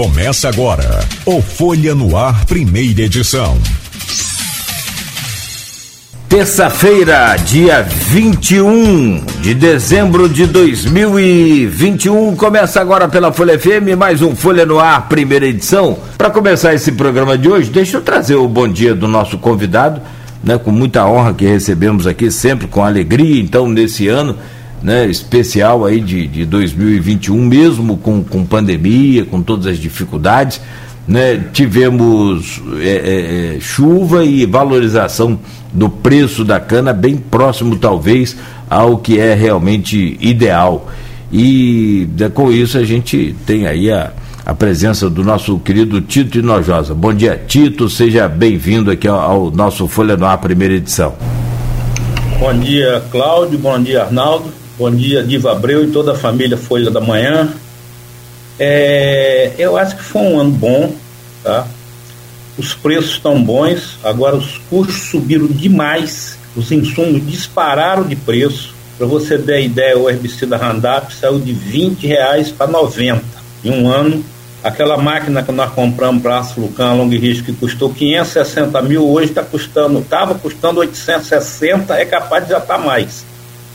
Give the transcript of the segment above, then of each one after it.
Começa agora o Folha no Ar, primeira edição. Terça-feira, dia 21 de dezembro de 2021. Começa agora pela Folha FM, mais um Folha no Ar, primeira edição. Para começar esse programa de hoje, deixa eu trazer o bom dia do nosso convidado, né, com muita honra que recebemos aqui, sempre com alegria. Então, nesse ano né, especial aí de, de 2021, mesmo com, com pandemia, com todas as dificuldades, né, tivemos é, é, é, chuva e valorização do preço da cana bem próximo, talvez, ao que é realmente ideal. E né, com isso a gente tem aí a, a presença do nosso querido Tito Inojosa. Bom dia, Tito, seja bem-vindo aqui ao, ao nosso Folha no Ar, primeira edição. Bom dia, Cláudio, bom dia, Arnaldo. Bom dia, Diva Abreu e toda a família Folha da Manhã. É, eu acho que foi um ano bom, tá? Os preços estão bons, agora os custos subiram demais, os insumos dispararam de preço. Para você ter ideia, o herbicida Roundup saiu de 20 reais para 90 em um ano. Aquela máquina que nós compramos para Açulucan Long Risco que custou 560 mil, hoje está custando, estava custando 860, é capaz de já estar tá mais.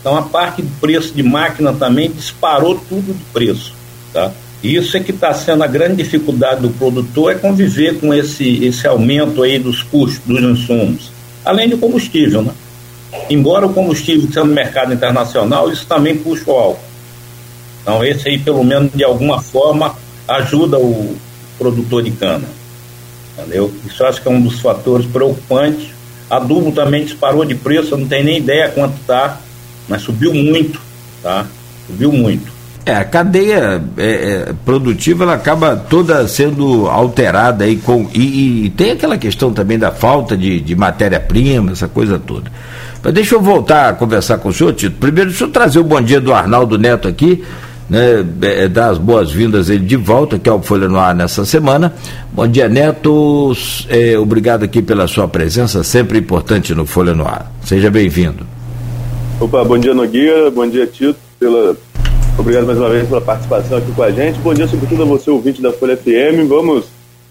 Então a parte do preço de máquina também disparou tudo de preço, tá? Isso é que está sendo a grande dificuldade do produtor é conviver com esse esse aumento aí dos custos dos insumos, além do combustível, né? Embora o combustível sendo no mercado internacional, isso também puxa o álcool. Então esse aí pelo menos de alguma forma ajuda o produtor de cana, entendeu? Isso acho que é um dos fatores preocupantes. Adubo também disparou de preço, eu não tenho nem ideia quanto está mas subiu muito, tá? Subiu muito. É, a cadeia é, é, produtiva ela acaba toda sendo alterada aí com e, e tem aquela questão também da falta de, de matéria-prima, essa coisa toda. Mas deixa eu voltar a conversar com o senhor, Tito. Primeiro, deixa eu trazer o bom dia do Arnaldo Neto aqui, né, é, é dar as boas-vindas ele de volta, que é o Folha no Ar nessa semana. Bom dia, Neto. É, obrigado aqui pela sua presença, sempre importante no Folha no Ar. Seja bem-vindo. Opa, bom dia Nogueira, bom dia Tito, pela... obrigado mais uma vez pela participação aqui com a gente. Bom dia sobretudo a você, ouvinte da Folha FM. Vamos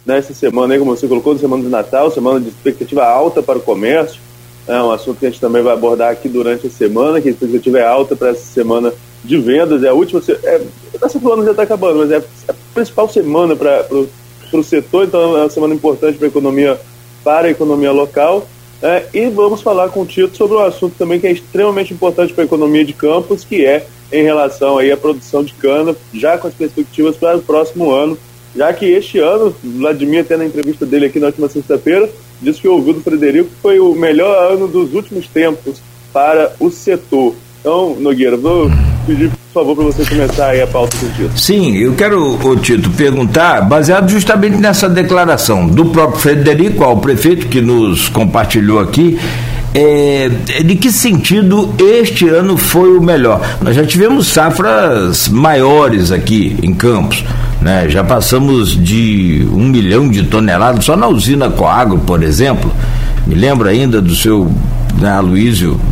nessa semana aí, como você colocou, semana de Natal, semana de expectativa alta para o comércio. É um assunto que a gente também vai abordar aqui durante a semana, que a expectativa é alta para essa semana de vendas. É a última, é, essa semana já está acabando, mas é a principal semana para o setor, então é uma semana importante para a economia, para a economia local. É, e vamos falar com o Tito sobre um assunto também que é extremamente importante para a economia de Campos, que é em relação aí à produção de cana, já com as perspectivas para o próximo ano, já que este ano, Vladimir, até na entrevista dele aqui na última sexta-feira, disse que ouviu do Frederico que foi o melhor ano dos últimos tempos para o setor. Então, Nogueira, vou pedir, por favor, para você começar aí a pauta do Tito. Sim, eu quero, o Tito, perguntar, baseado justamente nessa declaração do próprio Frederico, ao prefeito que nos compartilhou aqui, é, de que sentido este ano foi o melhor? Nós já tivemos safras maiores aqui em Campos, né? já passamos de um milhão de toneladas, só na usina Coagro, por exemplo. Me lembro ainda do seu né,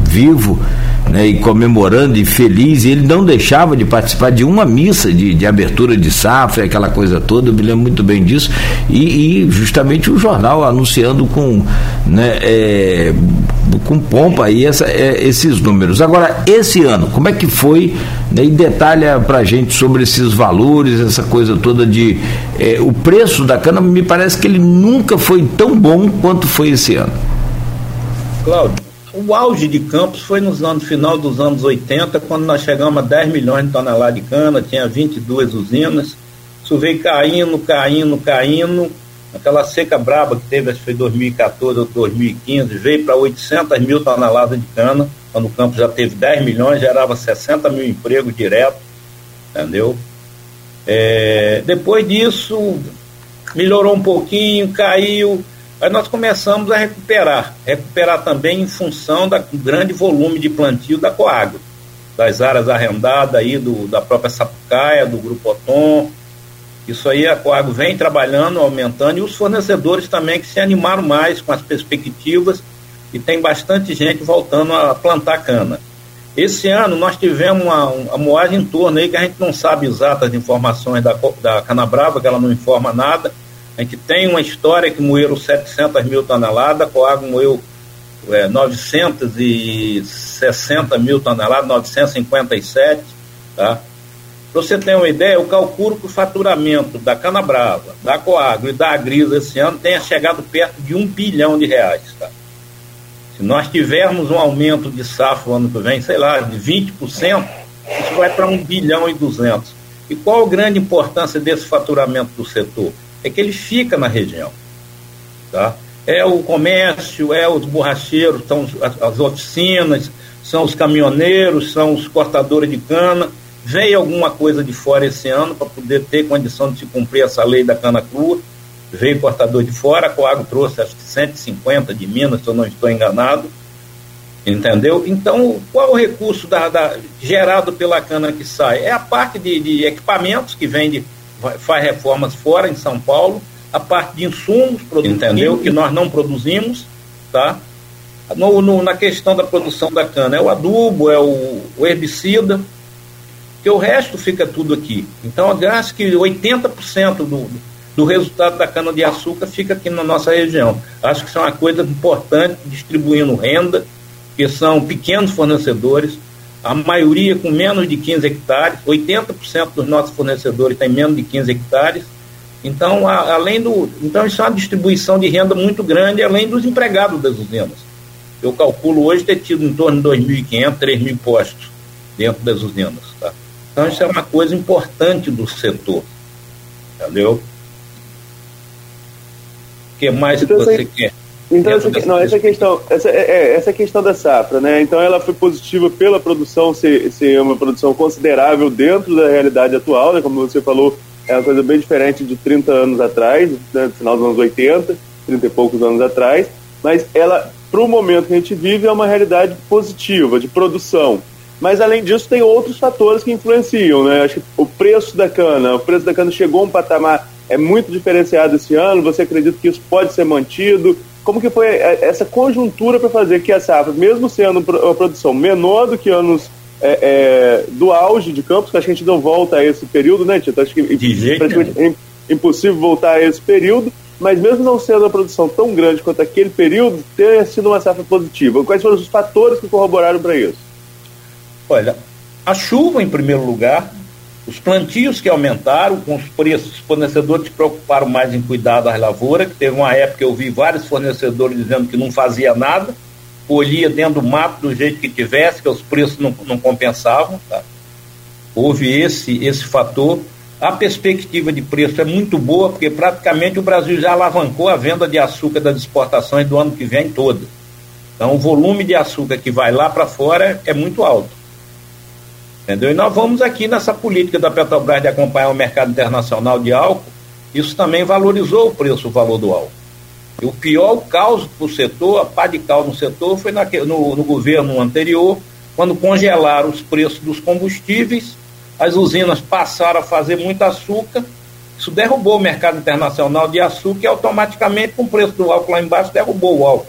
vivo, né, e comemorando e feliz, e ele não deixava de participar de uma missa de, de abertura de safra, aquela coisa toda, eu me lembro muito bem disso, e, e justamente o jornal anunciando com, né, é, com pompa aí essa, é, esses números. Agora, esse ano, como é que foi? Né, e detalha pra gente sobre esses valores, essa coisa toda de. É, o preço da cana, me parece que ele nunca foi tão bom quanto foi esse ano. Cláudio, o auge de Campos foi nos anos final dos anos 80, quando nós chegamos a 10 milhões de toneladas de cana, tinha 22 usinas. Isso veio caindo, caindo, caindo. Aquela seca braba que teve, acho que foi 2014 ou 2015, veio para 800 mil toneladas de cana, quando o Campos já teve 10 milhões, gerava 60 mil empregos direto, entendeu? É, depois disso, melhorou um pouquinho, caiu, Aí nós começamos a recuperar, recuperar também em função do grande volume de plantio da Coagro, das áreas arrendadas aí do, da própria Sapucaia, do Grupo Otom. Isso aí a Coagro vem trabalhando, aumentando, e os fornecedores também que se animaram mais com as perspectivas e tem bastante gente voltando a plantar cana. Esse ano nós tivemos uma, uma moagem em torno aí que a gente não sabe exatas informações da, da Canabrava, que ela não informa nada. A gente tem uma história que moeram 700 mil toneladas, Coag moeu é, 960 mil toneladas, 957, tá? Para você ter uma ideia, eu calculo que o faturamento da Canabrava, da Coagro e da Agrisa esse ano tenha chegado perto de um bilhão de reais. Tá? Se nós tivermos um aumento de safra no ano que vem, sei lá, de 20%, isso vai para um bilhão e duzentos. E qual a grande importância desse faturamento do setor? É que ele fica na região. Tá? É o comércio, é os borracheiros, são as oficinas, são os caminhoneiros, são os cortadores de cana Veio alguma coisa de fora esse ano para poder ter condição de se cumprir essa lei da cana crua. Veio cortador de fora, a Coago trouxe acho que 150 de Minas, se eu não estou enganado. Entendeu? Então, qual o recurso da, da, gerado pela cana que sai? É a parte de, de equipamentos que vem de, faz reformas fora em São Paulo, a parte de insumos, entendeu? Que nós não produzimos, tá? No, no, na questão da produção da cana, é o adubo, é o, o herbicida, porque o resto fica tudo aqui. Então, acho que 80% do, do resultado da cana-de-açúcar fica aqui na nossa região. Acho que isso é uma coisa importante, distribuindo renda, que são pequenos fornecedores, a maioria com menos de 15 hectares, 80% dos nossos fornecedores têm menos de 15 hectares. Então, a, além do. Então, isso é uma distribuição de renda muito grande, além dos empregados das usinas. Eu calculo hoje ter tido em torno de 2.500, 3.000 postos dentro das usinas. Tá? Então, isso é uma coisa importante do setor. Entendeu? O que mais que você quer? Então, essa, não, essa questão, essa, é, é, essa questão da safra, né? Então, ela foi positiva pela produção ser, ser uma produção considerável dentro da realidade atual, né? Como você falou, é uma coisa bem diferente de 30 anos atrás, né? no final dos anos 80, 30 e poucos anos atrás, mas ela, para o momento que a gente vive, é uma realidade positiva de produção. Mas além disso, tem outros fatores que influenciam, né? Acho que o preço da cana, o preço da cana chegou a um patamar é muito diferenciado esse ano. Você acredita que isso pode ser mantido? Como que foi é, essa conjuntura para fazer que a safra, mesmo sendo uma produção menor do que anos é, é, do auge de campos, que acho que a gente não volta a esse período, né, Tito? Acho que é impossível voltar a esse período, mas mesmo não sendo uma produção tão grande quanto aquele período, ter sido uma safra positiva. Quais foram os fatores que corroboraram para isso? Olha, a chuva em primeiro lugar, os plantios que aumentaram, com os preços, os fornecedores se preocuparam mais em cuidar das lavouras, que teve uma época que eu vi vários fornecedores dizendo que não fazia nada, colhia dentro do mato do jeito que tivesse, que os preços não, não compensavam. Tá? Houve esse, esse fator. A perspectiva de preço é muito boa, porque praticamente o Brasil já alavancou a venda de açúcar das exportações do ano que vem todo. Então, o volume de açúcar que vai lá para fora é muito alto. Entendeu? E nós vamos aqui nessa política da Petrobras de acompanhar o mercado internacional de álcool, isso também valorizou o preço, o valor do álcool. E o pior caos para o setor, a pá de caos no setor, foi no, no governo anterior, quando congelaram os preços dos combustíveis, as usinas passaram a fazer muito açúcar, isso derrubou o mercado internacional de açúcar e automaticamente, com o preço do álcool lá embaixo, derrubou o álcool.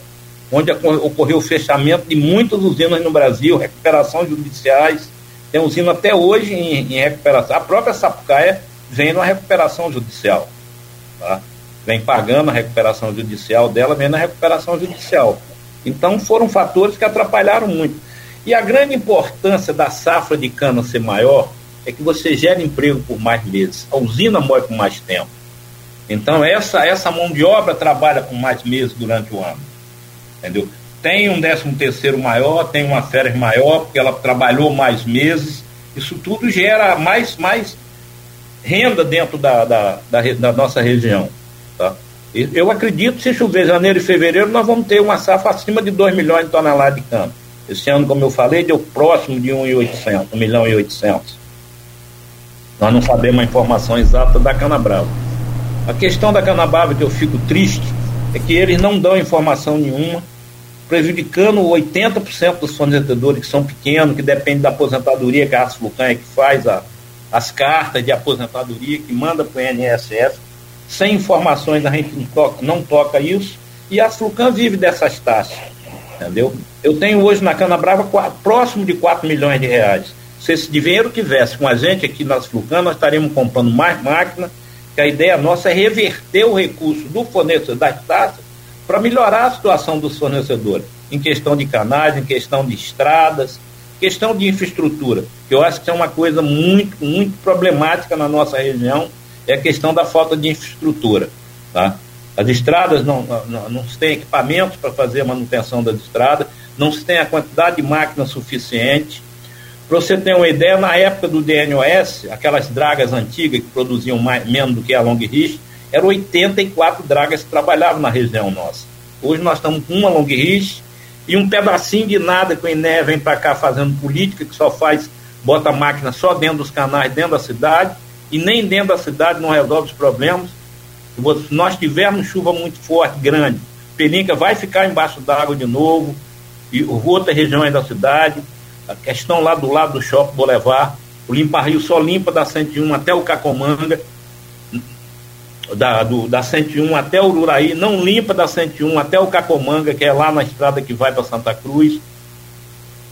Onde ocorreu o fechamento de muitas usinas no Brasil, recuperações judiciais, tem usina até hoje em, em recuperação. A própria Sapucaia vem numa recuperação judicial. Tá? Vem pagando a recuperação judicial dela, vem na recuperação judicial. Então foram fatores que atrapalharam muito. E a grande importância da safra de cana ser maior é que você gera emprego por mais meses. A usina morre por mais tempo. Então essa, essa mão de obra trabalha por mais meses durante o ano. Entendeu? Tem um décimo terceiro maior, tem uma férias maior, porque ela trabalhou mais meses. Isso tudo gera mais, mais renda dentro da, da, da, da nossa região. Tá? Eu acredito que se chover janeiro e fevereiro, nós vamos ter uma safra acima de 2 milhões de toneladas de cana. Esse ano, como eu falei, deu próximo de 1,800, 1 milhão e 800. Nós não sabemos a informação exata da cana brava. A questão da cana brava que eu fico triste é que eles não dão informação nenhuma prejudicando 80% dos fornecedores que são pequenos, que dependem da aposentadoria, que a Asflucan é que faz a, as cartas de aposentadoria, que manda para o INSS. Sem informações a gente não toca, não toca isso, e a Asflucan vive dessas taxas. Entendeu? Eu tenho hoje na Cana Brava próximo de 4 milhões de reais. Se esse dinheiro tivesse com a gente aqui nas Flucan, nós estaríamos comprando mais máquina, que a ideia nossa é reverter o recurso do fornecedor das taxas para melhorar a situação dos fornecedores, em questão de canais, em questão de estradas, questão de infraestrutura, que eu acho que é uma coisa muito, muito problemática na nossa região, é a questão da falta de infraestrutura. Tá? As estradas não, não, não se tem equipamentos para fazer a manutenção das estradas, não se tem a quantidade de máquinas suficiente. Para você ter uma ideia, na época do DNOS, aquelas dragas antigas que produziam mais, menos do que a Long Ridge, eram 84 dragas que trabalhavam na região nossa. Hoje nós estamos com uma Long Ridge e um pedacinho de nada que o INE vem para cá fazendo política, que só faz, bota a máquina só dentro dos canais, dentro da cidade, e nem dentro da cidade não resolve os problemas. Se nós tivermos chuva muito forte, grande, Pelinca vai ficar embaixo d'água de novo, e outras regiões da cidade, a questão lá do lado do shopping Boulevard, o Limpa Rio só limpa da 101 até o Cacomanga, da, do, da 101 até o Ururaí, não limpa da 101 até o Cacomanga, que é lá na estrada que vai para Santa Cruz,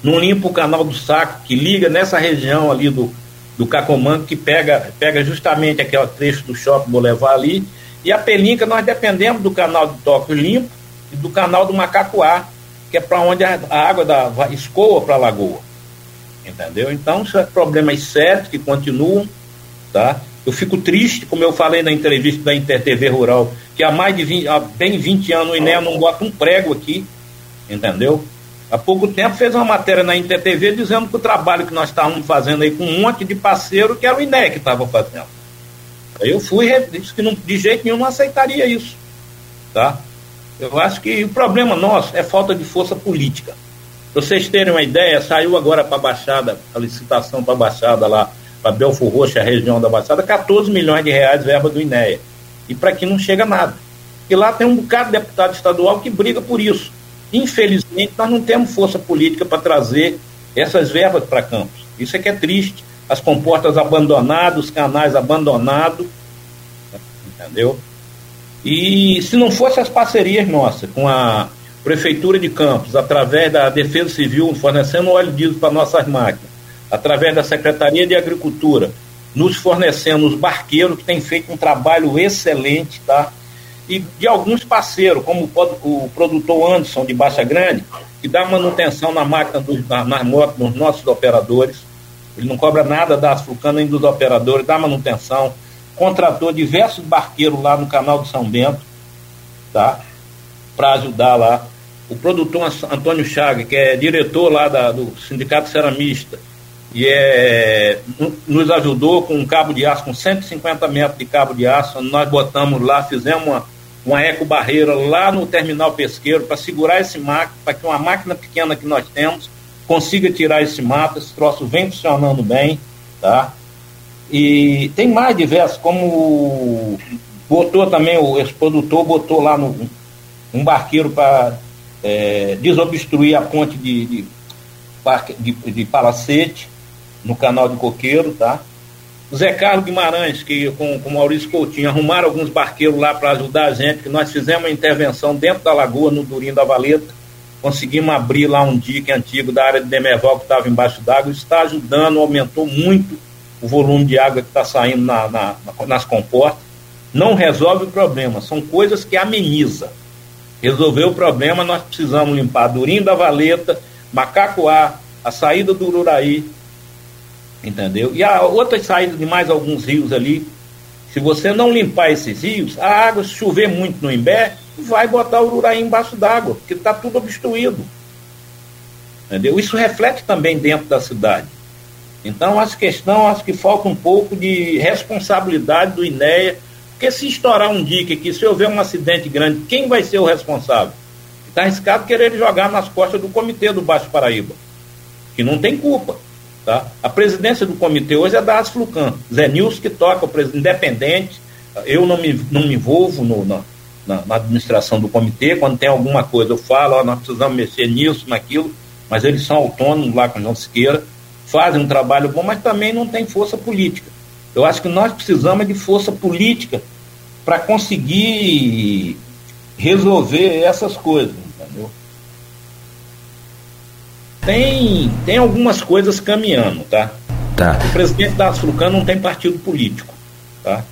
não limpa o canal do Saco, que liga nessa região ali do, do Cacomanga, que pega, pega justamente aquele trecho do shopping Boulevard ali, e a Pelinca nós dependemos do canal de Tóquio limpo e do canal do Macacuá, que é para onde a, a, água da, escoa para a lagoa. Entendeu? Então, são problemas sérios que continuam, tá? Eu fico triste, como eu falei na entrevista da InterTV Rural, que há mais de 20, há bem 20 anos o INEA não bota um prego aqui, entendeu? Há pouco tempo fez uma matéria na InterTV dizendo que o trabalho que nós estávamos fazendo aí com um monte de parceiro que era o INEA que estava fazendo. Aí eu fui e disse que não, de jeito nenhum não aceitaria isso. Tá? Eu acho que o problema nosso é falta de força política. Para vocês terem uma ideia, saiu agora para a Baixada, a licitação para a Baixada lá, para Belfor Roxo, a região da Baixada, 14 milhões de reais verba do INEA. E para aqui não chega nada. E lá tem um bocado de deputado estadual que briga por isso. Infelizmente, nós não temos força política para trazer essas verbas para Campos. Isso é que é triste. As comportas abandonadas, os canais abandonados, entendeu? E se não fosse as parcerias nossas com a Prefeitura de Campos, através da Defesa Civil, fornecendo óleo diesel para nossas máquinas, através da Secretaria de Agricultura, nos fornecendo os barqueiros que têm feito um trabalho excelente, tá? E de alguns parceiros, como o produtor Anderson de Baixa Grande, que dá manutenção na máquina dos, na, nas motos dos nossos operadores. Ele não cobra nada da Africana nem dos operadores, dá manutenção contratou diversos barqueiros lá no canal do São Bento, tá? Para ajudar lá. O produtor Antônio Chaga, que é diretor lá da, do Sindicato Ceramista, e é, nos ajudou com um cabo de aço, com 150 metros de cabo de aço, nós botamos lá, fizemos uma, uma eco-barreira lá no terminal pesqueiro para segurar esse mato, para que uma máquina pequena que nós temos consiga tirar esse mato, esse troço vem funcionando bem, tá? E tem mais diversos, como botou também, o, esse produtor botou lá no, um barqueiro para é, desobstruir a ponte de, de, de, de Palacete, no canal de Coqueiro, tá? Zé Carlos Guimarães, que com, com o Maurício Coutinho, arrumaram alguns barqueiros lá para ajudar a gente, que nós fizemos uma intervenção dentro da lagoa, no Durinho da Valeta, conseguimos abrir lá um dique antigo da área de Demerval que estava embaixo d'água, está ajudando, aumentou muito o volume de água que está saindo na, na, nas comportas, não resolve o problema, são coisas que ameniza. Resolver o problema, nós precisamos limpar Durinho da Valeta, Macacoá, a saída do Ururaí, entendeu? E a outra saída de mais alguns rios ali. Se você não limpar esses rios, a água, se chover muito no Imbé, vai botar o Ururaí embaixo d'água, porque está tudo obstruído. Entendeu? Isso reflete também dentro da cidade. Então, essa questão, acho que falta um pouco de responsabilidade do INEA, porque se estourar um dique aqui, se houver um acidente grande, quem vai ser o responsável? Está arriscado querer jogar nas costas do comitê do Baixo Paraíba, que não tem culpa. Tá? A presidência do comitê hoje é da Asflucan. Zé Nilson que toca, o presidente independente. Eu não me, não me envolvo no, na, na, administração do comitê. Quando tem alguma coisa, eu falo, ó, nós precisamos mexer nisso, naquilo, mas eles são autônomos lá com o João Siqueira fazem um trabalho bom, mas também não tem força política. Eu acho que nós precisamos de força política para conseguir resolver essas coisas? Tem, tem algumas coisas caminhando, tá? Tá. O presidente da Açucan não tem partido político, tá?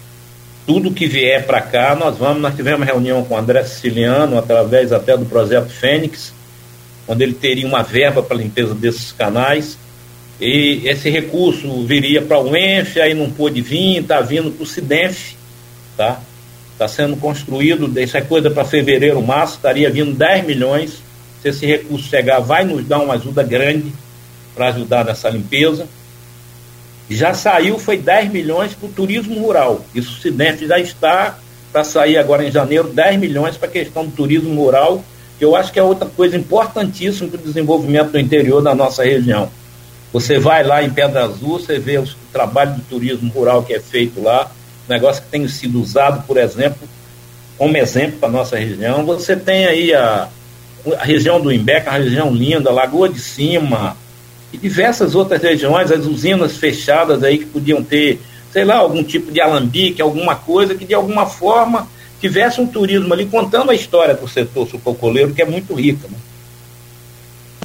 Tudo que vier para cá, nós vamos. Nós tivemos reunião com o André Siciliano, através até do projeto Fênix, onde ele teria uma verba para limpeza desses canais. E esse recurso viria para o ENF, aí não pôde vir, está vindo para o SIDENF, tá? Está sendo construído, isso é coisa para fevereiro, março, estaria vindo 10 milhões. Se esse recurso chegar, vai nos dar uma ajuda grande para ajudar nessa limpeza. Já saiu, foi 10 milhões para o turismo rural. Isso o SIDENF já está para sair agora em janeiro, 10 milhões para a questão do turismo rural, que eu acho que é outra coisa importantíssima para o desenvolvimento do interior da nossa região. Você vai lá em Pedra Azul, você vê o trabalho de turismo rural que é feito lá, negócio que tem sido usado, por exemplo, como exemplo para a nossa região. Você tem aí a, a região do Imbeca, a região linda, Lagoa de Cima, e diversas outras regiões, as usinas fechadas aí que podiam ter, sei lá, algum tipo de alambique, alguma coisa que de alguma forma tivesse um turismo ali contando a história do setor sucocoleiro, que é muito rica. Né?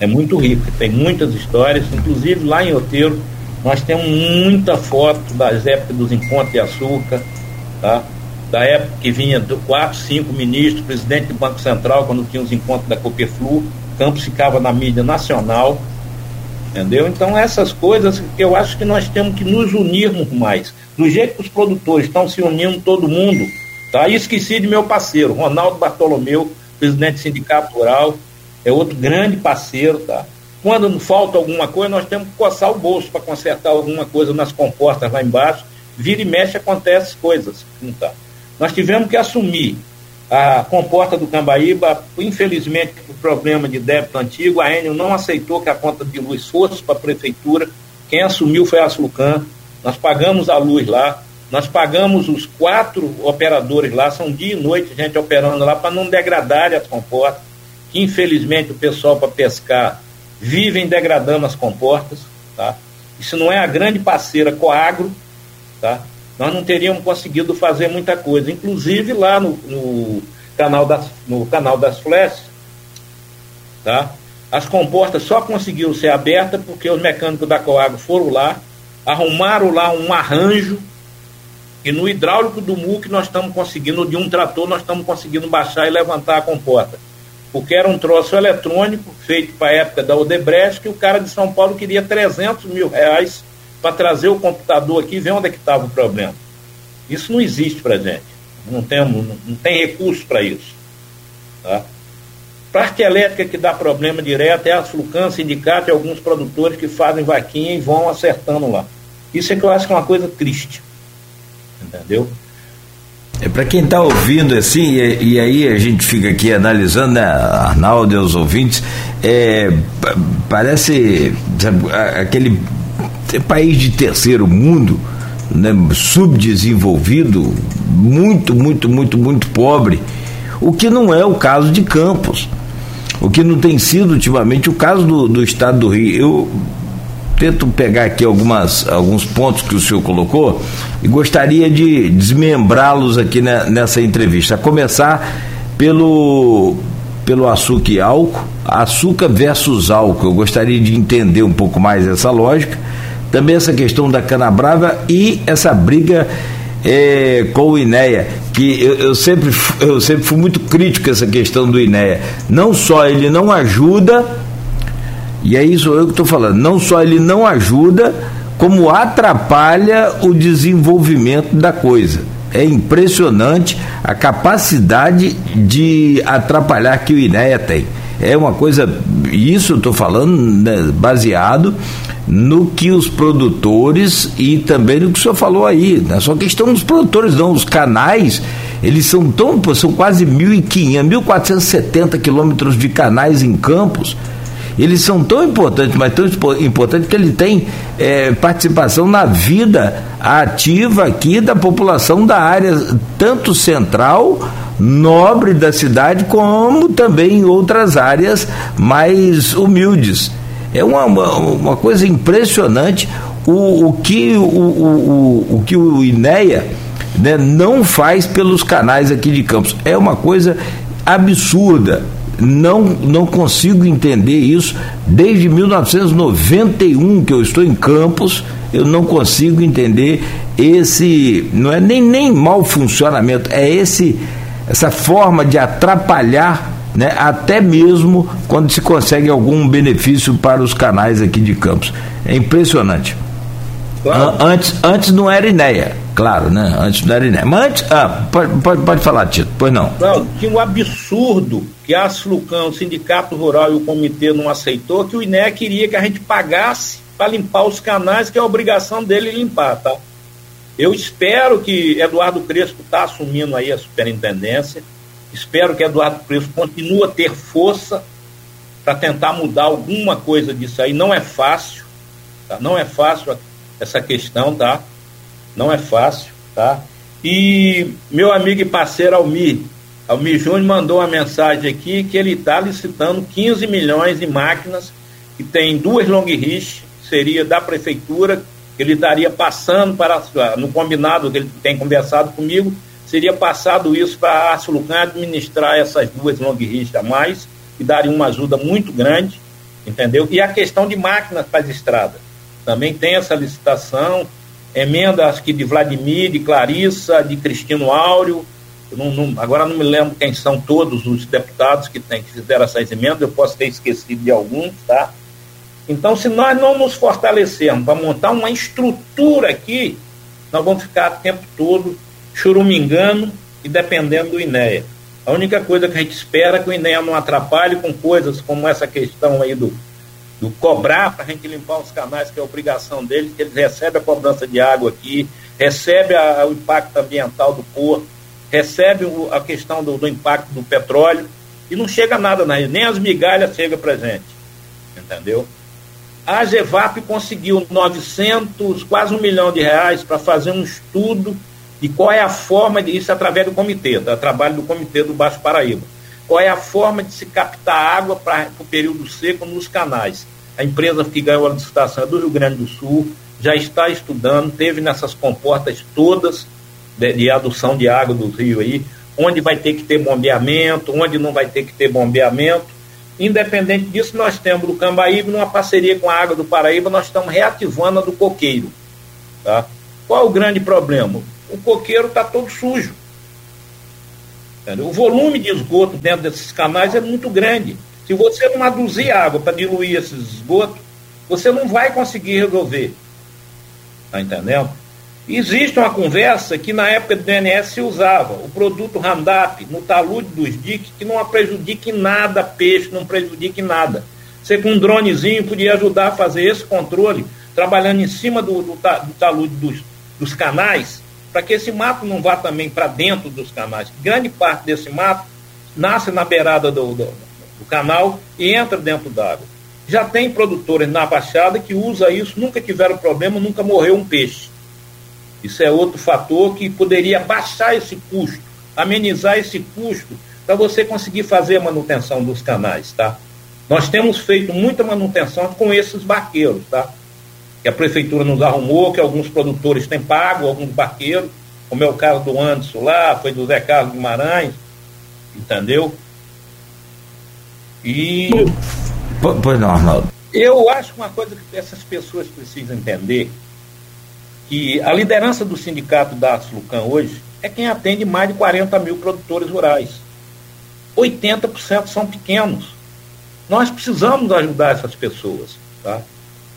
É muito rica, tem muitas histórias, inclusive lá em Oteiro nós temos muita foto das épocas dos encontros de açúcar, tá? Da época que vinha do quatro, cinco ministros, presidente do Banco Central, quando tinha os encontros da Copeflu, Campos ficava na mídia nacional, entendeu? Então essas coisas que eu acho que nós temos que nos unirmos mais. Do jeito que os produtores estão se unindo, todo mundo, tá? E esqueci de meu parceiro, Ronaldo Bartolomeu, presidente do Sindicato Rural, é outro grande parceiro, tá? Quando falta alguma coisa, nós temos que coçar o bolso para consertar alguma coisa nas comportas lá embaixo. Vira e mexe, acontece coisas. Não tá. Nós tivemos que assumir a comporta do Cambaíba, infelizmente, por problema de débito antigo, a Enel não aceitou que a conta de luz fosse para a prefeitura. Quem assumiu foi a Slucan. Nós pagamos a luz lá, nós pagamos os quatro operadores lá, são dia e noite gente operando lá para não degradar as comportas. Que infelizmente o pessoal para pescar vivem degradando as comportas, tá? Isso não é a grande parceira Coagro, tá? Nós não teríamos conseguido fazer muita coisa, inclusive lá no, no canal das no canal das flechas, tá? As comportas só conseguiram ser abertas porque os mecânicos da Coagro foram lá, arrumaram lá um arranjo e no hidráulico do MUC nós estamos conseguindo, de um trator, nós estamos conseguindo baixar e levantar a comporta porque era um troço eletrônico feito para a época da Odebrecht, que o cara de São Paulo queria 300 mil reais para trazer o computador aqui e ver onde é que estava o problema. Isso não existe para gente. Não, temos, não, tem recurso para isso. Tá? Parte elétrica que dá problema direto é a Flucan, sindicato e alguns produtores que fazem vaquinha e vão acertando lá. Isso é que eu acho que é uma coisa triste. Entendeu? É para quem está ouvindo assim, e, e, aí a gente fica aqui analisando, né, Arnaldo e os ouvintes, é, parece sabe, aquele país de terceiro mundo, né, subdesenvolvido, muito, muito, muito, muito pobre, o que não é o caso de Campos, o que não tem sido ultimamente o caso do, do estado do Rio. Eu tento pegar aqui algumas, alguns pontos que o senhor colocou e gostaria de desmembrá-los aqui nessa entrevista. A começar pelo, pelo açúcar e álcool, açúcar versus álcool. Eu gostaria de entender um pouco mais essa lógica. Também essa questão da cana-brava e essa briga é, com o INEA, que eu, eu, sempre, eu sempre fui muito crítico a essa questão do INEA. Não só ele não ajuda, e é isso eu que estou falando. Não só ele não ajuda, como atrapalha o desenvolvimento da coisa. É impressionante a capacidade de atrapalhar que o INEA tem. É uma coisa, isso eu estou falando né, baseado no que os produtores e também no que o senhor falou aí. Não é só questão dos produtores, não. Os canais, eles são tão, são quase 1.500, 1.470 quilômetros de canais em campos eles são tão importantes, mas tão importantes que ele tem é, participação na vida ativa aqui da população da área, tanto central, nobre da cidade, como também em outras áreas mais humildes. É uma, uma, uma coisa impressionante o, o, que, o, o, o que o INEA né, não faz pelos canais aqui de Campos. É uma coisa absurda não, não consigo entender isso. Desde 1991 que eu estou em Campos, eu não consigo entender esse. Não é nem, nem mau funcionamento, é esse essa forma de atrapalhar né, até mesmo quando se consegue algum benefício para os canais aqui de Campos. É impressionante. Claro. Antes, antes não era ideia, claro, né? Antes não era ideia. Mas antes, ah, pode, pode, pode falar, Tito, pois não. Não, tinha um absurdo que a Slucão, o Sindicato Rural e o comitê não aceitou, que o INE queria que a gente pagasse para limpar os canais, que é a obrigação dele limpar, tá? Eu espero que Eduardo Crespo está assumindo aí a superintendência. Espero que Eduardo Crespo continue a ter força para tentar mudar alguma coisa disso aí. Não é fácil, tá? Não é fácil essa questão, tá? Não é fácil, tá? E meu amigo e parceiro Almir, Almir Júnior mandou uma mensagem aqui que ele está licitando 15 milhões de máquinas que tem duas long rich, seria da prefeitura, ele estaria passando para no combinado que ele tem conversado comigo, seria passado isso para a Açulucan administrar essas duas long a mais, e daria uma ajuda muito grande, entendeu? E a questão de máquinas para as estradas também tem essa licitação, emenda acho que de Vladimir, de Clarissa, de Cristino Áureo, não, não, agora não me lembro quem são todos os deputados que, tem, que fizeram essas emendas, eu posso ter esquecido de alguns, tá? Então, se nós não nos fortalecermos para montar uma estrutura aqui, nós vamos ficar o tempo todo churumingando e dependendo do INEA. A única coisa que a gente espera é que o INEA não atrapalhe com coisas como essa questão aí do do cobrar para a gente limpar os canais, que é obrigação deles, que eles recebem a cobrança de água aqui, recebem a, o impacto ambiental do porto, recebem a questão do, do, impacto do petróleo, e não chega nada na nem as migalhas chegam para gente, entendeu? A GEVAP conseguiu 900, quase um milhão de reais para fazer um estudo de qual é a forma de isso através do comitê, do trabalho do comitê do Baixo Paraíba. Qual é a forma de se captar água para o período seco nos canais a empresa que ganhou a licitação é do Rio Grande do Sul, já está estudando, teve nessas comportas todas de, de adução de água do rio aí, onde vai ter que ter bombeamento, onde não vai ter que ter bombeamento. Independente disso, nós temos do Cambaíba, numa parceria com a Água do Paraíba, nós estamos reativando a do coqueiro. Tá? Qual é o grande problema? O coqueiro está todo sujo. O volume de esgoto dentro desses canais é muito grande. Se você não aduzir água para diluir esses esgotos, você não vai conseguir resolver. Está entendendo? Existe uma conversa que na época do DNS se usava o produto Roundup no talude dos diques que não prejudique nada peixe, não prejudique nada. Você com um dronezinho podia ajudar a fazer esse controle, trabalhando em cima do, do, do talude dos, dos canais, para que esse mato não vá também para dentro dos canais. Grande parte desse mato nasce na beirada do, do do canal e entra dentro d'água. Já tem produtores na Baixada que usa isso, nunca tiveram problema, nunca morreu um peixe. Isso é outro fator que poderia baixar esse custo, amenizar esse custo, para você conseguir fazer a manutenção dos canais, tá? Nós temos feito muita manutenção com esses barqueiros, tá? Que a prefeitura nos arrumou, que alguns produtores têm pago, alguns barqueiros, como é o caso do Anderson lá, foi do Zé Carlos Guimarães, entendeu? E. Pois não, Arnaldo. Eu acho que uma coisa que essas pessoas precisam entender que a liderança do sindicato da Slucan hoje é quem atende mais de 40 mil produtores rurais. 80% são pequenos. Nós precisamos ajudar essas pessoas. Tá?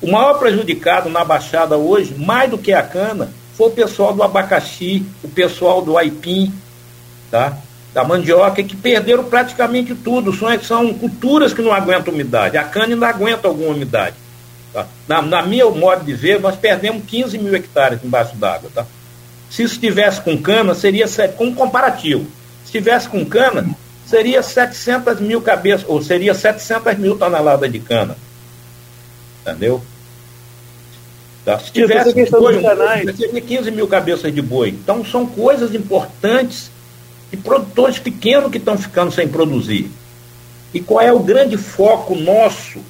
O maior prejudicado na Baixada hoje, mais do que a cana, foi o pessoal do abacaxi, o pessoal do aipim, tá? da mandioca, que perderam praticamente tudo. São, são culturas que não aguentam umidade. A cana ainda aguenta alguma umidade. Tá? Na, na minha modo de ver, nós perdemos 15 mil hectares embaixo d'água. Tá? Se estivesse com cana, seria com comparativo. Se estivesse com cana, seria 700 mil cabeças, ou seria 700 mil toneladas de cana. Entendeu? Tá? Se tivesse boi, seria 15 mil cabeças de boi. Então são coisas importantes e produtores pequenos que estão ficando sem produzir. E qual é o grande foco nosso,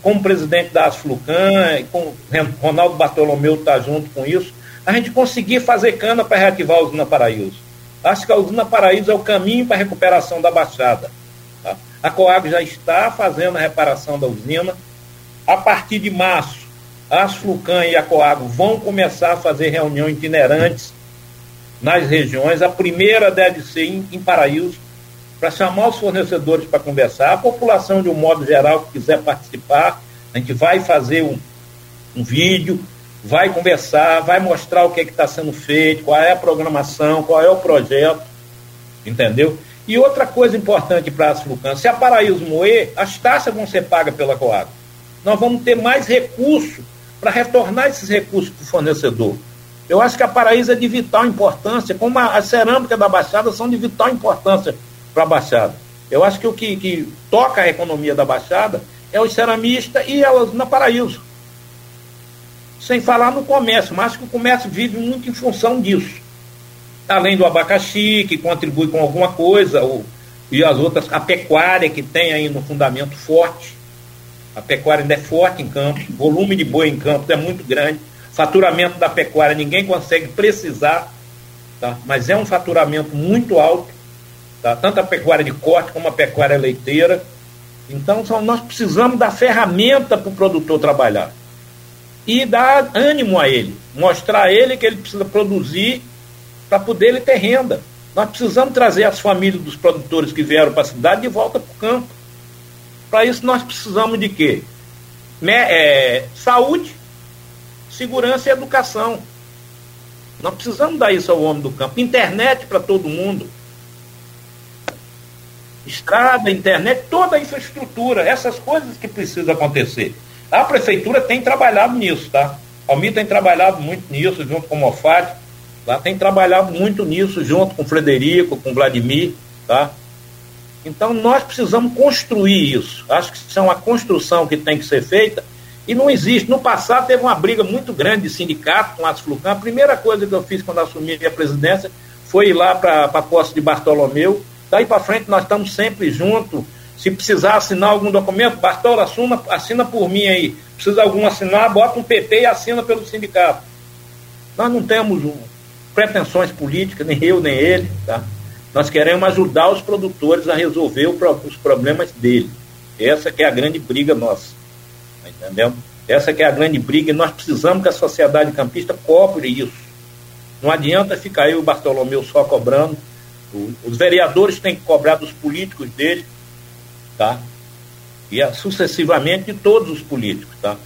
como presidente da Asflucan, e com Ronaldo Bartolomeu está junto com isso, a gente conseguir fazer cana para reativar a usina Paraíso. Acho que a usina Paraíso é o caminho para a recuperação da Baixada. Tá? A Coag já está fazendo a reparação da usina. A partir de março, a Asflucan e a Coag vão começar a fazer reuniões itinerantes nas regiões. A primeira deve ser em, em Paraíso, para chamar os fornecedores para conversar. A população, de um modo geral, que quiser participar, a gente vai fazer um, um vídeo, vai conversar, vai mostrar o que é está sendo feito, qual é a programação, qual é o projeto, entendeu? E outra coisa importante para a Asflucan, se a Paraíso moer, as taxas vão ser pagas pela Coag. Nós vamos ter mais recursos para retornar esses recursos para o fornecedor. Eu acho que a Paraíso é de vital importância, como a, a cerâmica da Baixada são de vital importância para a Baixada. Eu acho que o que, que toca a economia da Baixada é os ceramistas e elas na Paraíso. Sem falar no comércio, mas que o comércio vive muito em função disso. Além do abacaxi, que contribui com alguma coisa, ou, e as outras, a pecuária, que tem aí no fundamento forte. A pecuária ainda é forte em campo, volume de boi em campo é muito grande. Faturamento da pecuária ninguém consegue precisar, tá? mas é um faturamento muito alto, tá? tanto a pecuária de corte como a pecuária leiteira. Então, nós precisamos da ferramenta para o produtor trabalhar e dar ânimo a ele, mostrar a ele que ele precisa produzir para poder ele ter renda. Nós precisamos trazer as famílias dos produtores que vieram para a cidade de volta para o campo. Para isso nós precisamos de quê? É, saúde, segurança e educação. Nós precisamos dar isso ao homem do campo. Internet para todo mundo. Estrada, internet, toda a infraestrutura, essas coisas que precisam acontecer. A prefeitura tem trabalhado nisso, tá? A Almir tem trabalhado muito nisso, junto com o Mofat. Lá tem trabalhado muito nisso, junto com o Frederico, com o Vladimir, tá? Então nós precisamos construir isso. Acho que isso é uma construção que tem que ser feita e não existe. No passado teve uma briga muito grande de sindicato com as Flucan. A primeira coisa que eu fiz quando assumi a presidência foi ir lá para a posse de Bartolomeu. Daí para frente nós estamos sempre juntos se precisar assinar algum documento, Bartola, assina, assina por mim aí. Precisa algum assinar, bota um PP e assina pelo sindicato. Nós não temos pretensões políticas, nem eu, nem ele, tá? Nós queremos ajudar os produtores a resolver os problemas dele. Essa que é a grande briga nossa. Entendeu? Essa que é a grande briga e nós precisamos que a sociedade campista cobre isso. Não adianta ficar eu e o Bartolomeu só cobrando. Os vereadores têm que cobrar dos políticos dele tá? E é sucessivamente de todos os políticos, tá?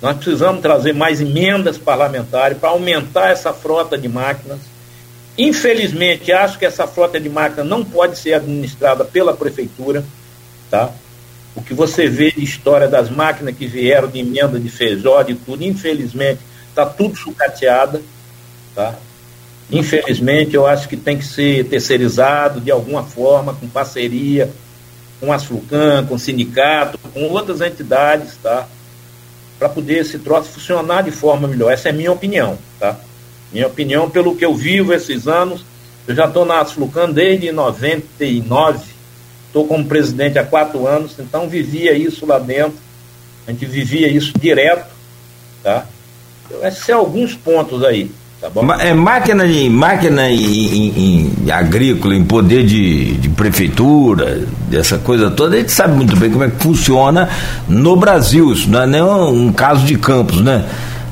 Nós precisamos trazer mais emendas parlamentares para aumentar essa frota de máquinas. Infelizmente, acho que essa frota de máquinas não pode ser administrada pela prefeitura, tá? O que você vê de história das máquinas que vieram de emenda de feijó, de tudo, infelizmente, está tudo sucateada, tá? Infelizmente, eu acho que tem que ser terceirizado de alguma forma, com parceria com a Flucan, com o sindicato, com outras entidades, tá? Para poder esse troço funcionar de forma melhor. Essa é a minha opinião, tá? Minha opinião, pelo que eu vivo esses anos, eu já estou na Flucan desde 99, estou como presidente há quatro anos, então vivia isso lá dentro, a gente vivia isso direto, tá? Esses são alguns pontos aí. Tá bom? É máquina, de, máquina em, em, em agrícola, em poder de, de prefeitura, dessa coisa toda, a gente sabe muito bem como é que funciona no Brasil. Isso não é nem um caso de campos, né?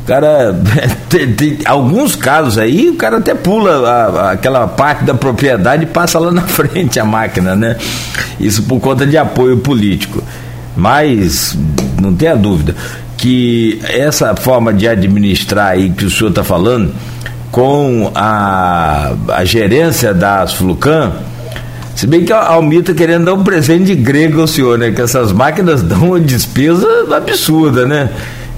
O cara, tem, tem, alguns casos aí, o cara até pula a, a, aquela parte da propriedade e passa lá na frente a máquina, né? Isso por conta de apoio político. Mas, não tenha dúvida, que essa forma de administrar aí que o senhor está falando, com a, a gerência da Flucan, se bem que a Almir está querendo dar um presente de grego ao senhor, né? Que essas máquinas dão uma despesa absurda, né?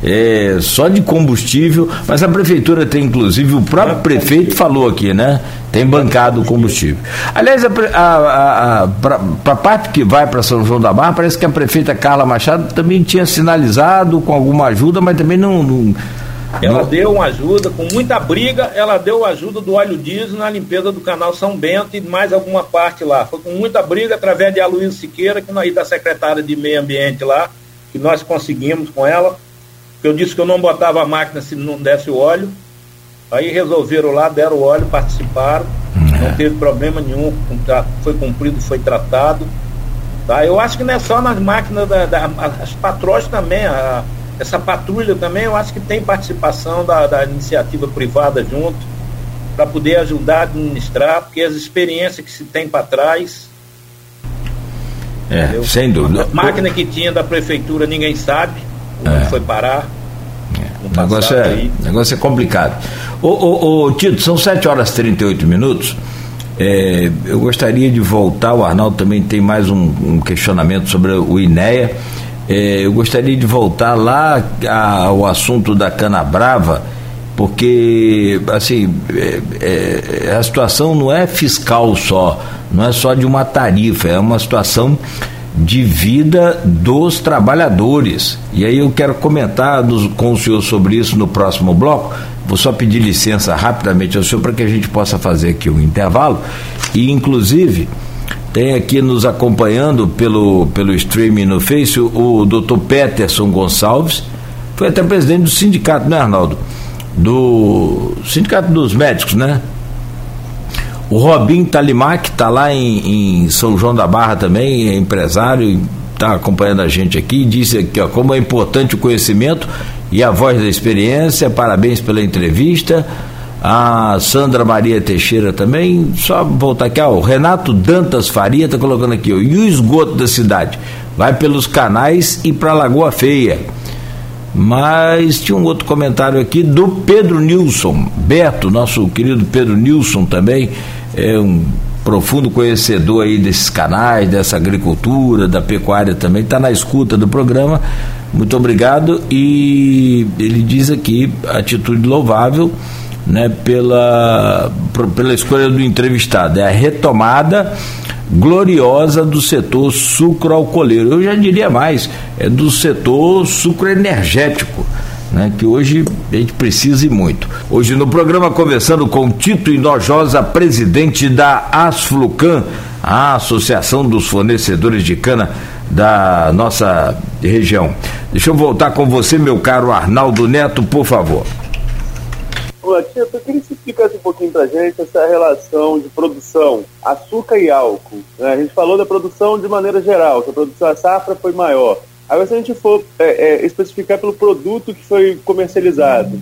É, só de combustível, mas a prefeitura tem, inclusive, o próprio prefeito falou aqui, né? Tem bancado o combustível. Aliás, para a parte que vai para São João da Barra, parece que a prefeita Carla Machado também tinha sinalizado com alguma ajuda, mas também não, não ela deu uma ajuda, com muita briga, ela deu ajuda do óleo diesel na limpeza do canal São Bento e mais alguma parte lá. Foi com muita briga através de Aloysio Siqueira, que nós da secretária de Meio Ambiente lá, que nós conseguimos com ela. Eu disse que eu não botava a máquina se não desse o óleo. Aí resolveram lá, deram o óleo, participaram. Não teve problema nenhum, foi cumprido, foi tratado. Tá? Eu acho que não é só nas máquinas, da, da as patrões também, a, essa patrulha também, eu acho que tem participação da, da iniciativa privada junto, para poder ajudar a administrar, porque as experiências que se tem para trás. É, entendeu? sem dúvida. A máquina que tinha da prefeitura ninguém sabe é. foi parar. É. O negócio é, negócio é complicado. Ô, ô, ô, Tito, são 7 horas e 38 minutos. É, eu gostaria de voltar, o Arnaldo também tem mais um, um questionamento sobre o INEA. É, eu gostaria de voltar lá ao assunto da Cana Brava, porque assim é, é, a situação não é fiscal só, não é só de uma tarifa, é uma situação de vida dos trabalhadores. E aí eu quero comentar com o senhor sobre isso no próximo bloco. Vou só pedir licença rapidamente ao senhor para que a gente possa fazer aqui um intervalo. E, inclusive, tem aqui nos acompanhando pelo, pelo streaming no Face o, o Dr. Peterson Gonçalves, foi até presidente do sindicato, né, Arnaldo? Do Sindicato dos Médicos, né? O Robin Talimac está lá em, em, São João da Barra também, é empresário, está acompanhando a gente aqui, disse aqui ó, como é importante o conhecimento e a voz da experiência, parabéns pela entrevista. A Sandra Maria Teixeira também, só voltar aqui, ó, o Renato Dantas Faria está colocando aqui, ó, e o esgoto da cidade? Vai pelos canais e para Lagoa Feia. Mas tinha um outro comentário aqui do Pedro Nilson, Beto, nosso querido Pedro Nilson também, é um profundo conhecedor aí desses canais, dessa agricultura, da pecuária também, está na escuta do programa. Muito obrigado. E ele diz aqui, atitude louvável, né, pela, pela escolha do entrevistado. É a retomada gloriosa do setor sucroalcooleiro. Eu já diria mais, é do setor sucroenergético. Né, que hoje a gente precisa e muito. Hoje no programa conversando com Tito Inojosa, presidente da Asflucan, a Associação dos Fornecedores de Cana da nossa região. Deixa eu voltar com você, meu caro Arnaldo Neto, por favor. Ô, Tito, eu queria que você explicasse um pouquinho pra gente essa relação de produção, açúcar e álcool. Né? A gente falou da produção de maneira geral, que a produção, a safra foi maior. Agora, se a gente for é, é, especificar pelo produto que foi comercializado,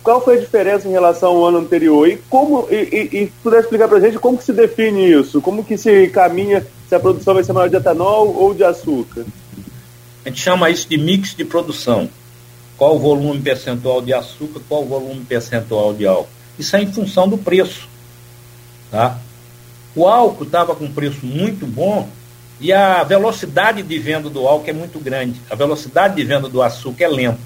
qual foi a diferença em relação ao ano anterior? E como, e, e, e puder explicar pra gente como que se define isso? Como que se caminha se a produção vai ser maior de etanol ou de açúcar? A gente chama isso de mix de produção qual o volume percentual de açúcar, qual o volume percentual de álcool. Isso é em função do preço. Tá? O álcool estava com um preço muito bom e a velocidade de venda do álcool é muito grande. A velocidade de venda do açúcar é lenta.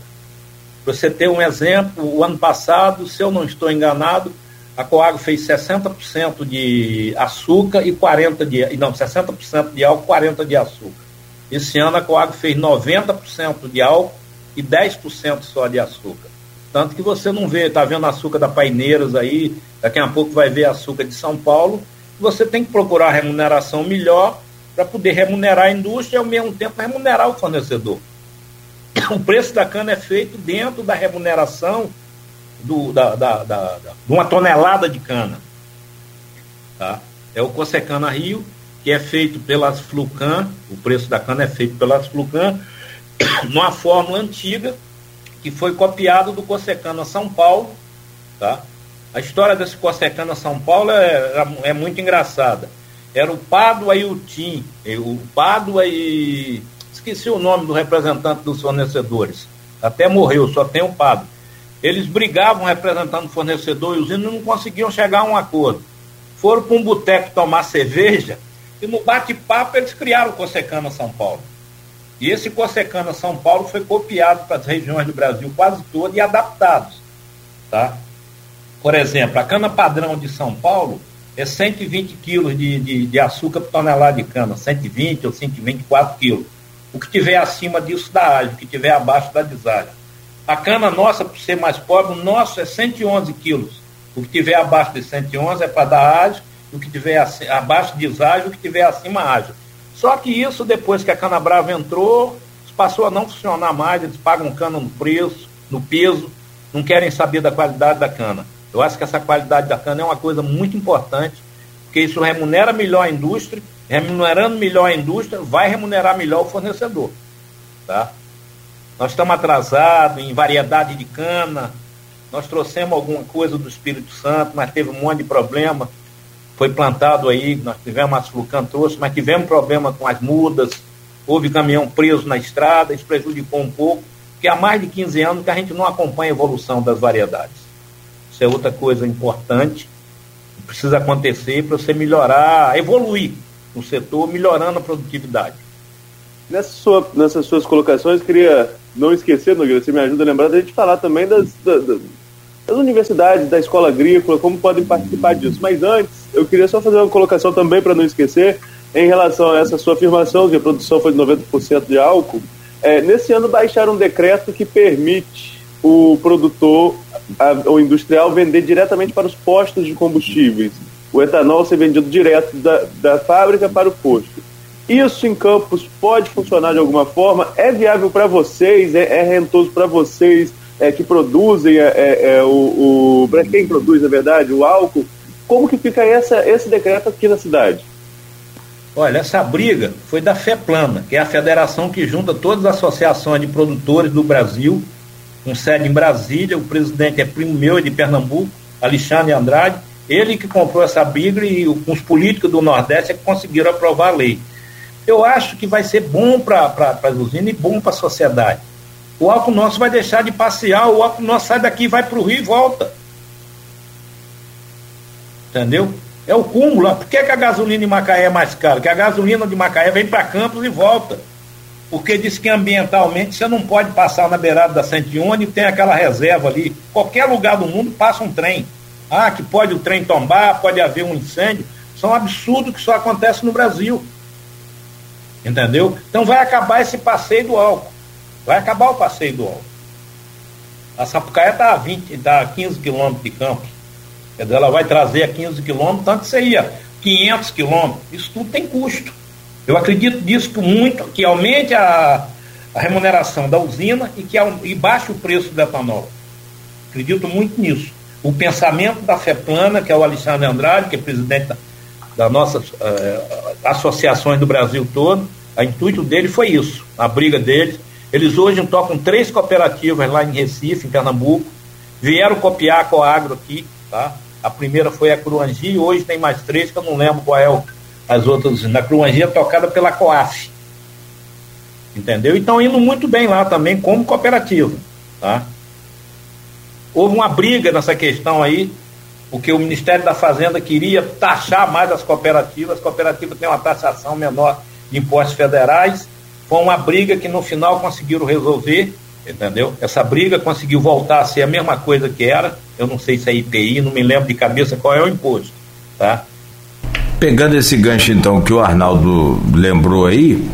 Você ter um exemplo, o ano passado, se eu não estou enganado, a Coago fez 60% de açúcar e 40% de. Não, 60% de álcool, 40% de açúcar. Esse ano a Coago fez 90% de álcool e 10% só de açúcar. Tanto que você não vê, está vendo açúcar da Paineiras aí, daqui a pouco vai ver açúcar de São Paulo. Você tem que procurar remuneração melhor para poder remunerar a indústria e ao mesmo tempo remunerar o fornecedor. O preço da cana é feito dentro da remuneração do, da, da, da, da de uma tonelada de cana. Tá? É o Cosecana Rio, que é feito pelas Flucan, o preço da cana é feito pelas Flucan, numa fórmula antiga que foi copiado do Cossecana São Paulo, tá? A história desse Cossecana São Paulo é, é muito engraçada. Era o Pádua e o Tim, o Pádua e esqueci o nome do representante dos fornecedores. Até morreu, só tem o Pádua. Eles brigavam representando o fornecedor e os índios não conseguiam chegar a um acordo. Foram para um boteco tomar cerveja e no bate-papo eles criaram o Cossecana São Paulo. E esse Corsecana São Paulo foi copiado para as regiões do Brasil quase todas e adaptados. Tá? Por exemplo, a cana padrão de São Paulo é 120 quilos de, de, de açúcar por tonelada de cana, 120 ou 124 quilos. O que tiver acima disso dá ágio, o que tiver abaixo dá deságio. A cana nossa, por ser mais pobre, o nosso é 111 quilos. O que tiver abaixo de 111 é para dar ágio, o que tiver abaixo de deságio, o que tiver acima ágio. Só que isso, depois que a Cana Brava entrou, passou a não funcionar mais, eles pagam cana no preço, no peso, não querem saber da qualidade da cana. Eu acho que essa qualidade da cana é uma coisa muito importante, porque isso remunera melhor a indústria Remunerando melhor a indústria, vai remunerar melhor o fornecedor. Tá? Nós estamos atrasados em variedade de cana, nós trouxemos alguma coisa do Espírito Santo, mas teve um monte de problema. Foi plantado aí, nós tivemos, a Flucan trouxe, mas tivemos problema com as mudas, houve caminhão preso na estrada, isso prejudicou um pouco, porque há mais de 15 anos que a gente não acompanha a evolução das variedades. Isso é outra coisa importante, precisa acontecer para você melhorar, evoluir no setor, melhorando a produtividade. Nessa sua, nessas suas colocações, queria não esquecer, Nogueira, você me ajuda a lembrar, da gente falar também das, das, das universidades, da escola agrícola, como podem participar disso. Mas antes, eu queria só fazer uma colocação também, para não esquecer, em relação a essa sua afirmação, que a produção foi de 90% de álcool. É, nesse ano baixaram um decreto que permite o produtor, o industrial, vender diretamente para os postos de combustíveis. O etanol ser vendido direto da, da fábrica para o posto. Isso em Campos pode funcionar de alguma forma? É viável para vocês? É, é rentoso para vocês é, que produzem é, é, é o, o para quem produz, na verdade, o álcool? Como que fica essa, esse decreto aqui na cidade? Olha, essa briga foi da FEPLANA, que é a federação que junta todas as associações de produtores do Brasil, com sede em Brasília. O presidente é primo meu, é de Pernambuco, Alexandre Andrade. Ele que comprou essa briga e os políticos do Nordeste é que conseguiram aprovar a lei eu acho que vai ser bom para as usinas e bom para a sociedade. O álcool nosso vai deixar de passear, o álcool nosso sai daqui, vai para o Rio e volta. Entendeu? É o cúmulo. Por que, que a gasolina em Macaé é mais cara? Que a gasolina de Macaé vem para Campos e volta. Porque diz que ambientalmente você não pode passar na beirada da 101 e tem aquela reserva ali. Qualquer lugar do mundo passa um trem. Ah, que pode o trem tombar, pode haver um incêndio. Isso é um absurdo que só acontece no Brasil. Entendeu? Então vai acabar esse passeio do álcool. Vai acabar o passeio do álcool. A Sapucaia está a, 20, tá a 15 quilômetros de Campos. Quer dizer, ela vai trazer a 15 quilômetros, tanto que seria 500 quilômetros. Isso tudo tem custo. Eu acredito nisso que muito, que aumente a, a remuneração da usina e que e baixe o preço do etanol. Acredito muito nisso. O pensamento da FEPLANA, que é o Alexandre Andrade, que é presidente da, das nossas uh, associações do Brasil todo, o intuito dele foi isso, a briga deles. Eles hoje tocam três cooperativas lá em Recife, em Pernambuco, vieram copiar a Coagro aqui, tá? A primeira foi a Cruangi, hoje tem mais três, que eu não lembro qual é o, as outras. Na Cruangi é tocada pela Coaf. Entendeu? Então indo muito bem lá também como cooperativa, tá? Houve uma briga nessa questão aí, porque o Ministério da Fazenda queria taxar mais as cooperativas, as cooperativas têm uma taxação menor de impostos federais. Foi uma briga que no final conseguiram resolver, entendeu? Essa briga conseguiu voltar a ser a mesma coisa que era. Eu não sei se é IPI, não me lembro de cabeça qual é o imposto, tá? Pegando esse gancho então que o Arnaldo lembrou aí,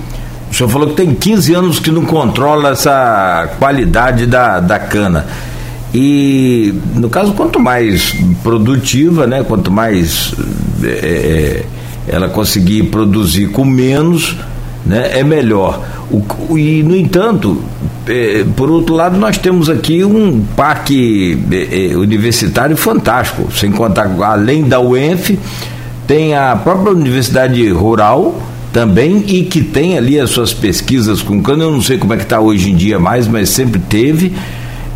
o senhor falou que tem 15 anos que não controla essa qualidade da, da cana. E no caso, quanto mais produtiva, né, quanto mais é, ela conseguir produzir com menos, né, é melhor. O, e, no entanto, é, por outro lado, nós temos aqui um parque é, é universitário fantástico, sem contar, além da UENF, tem a própria Universidade Rural também e que tem ali as suas pesquisas com cano, eu não sei como é que está hoje em dia mais, mas sempre teve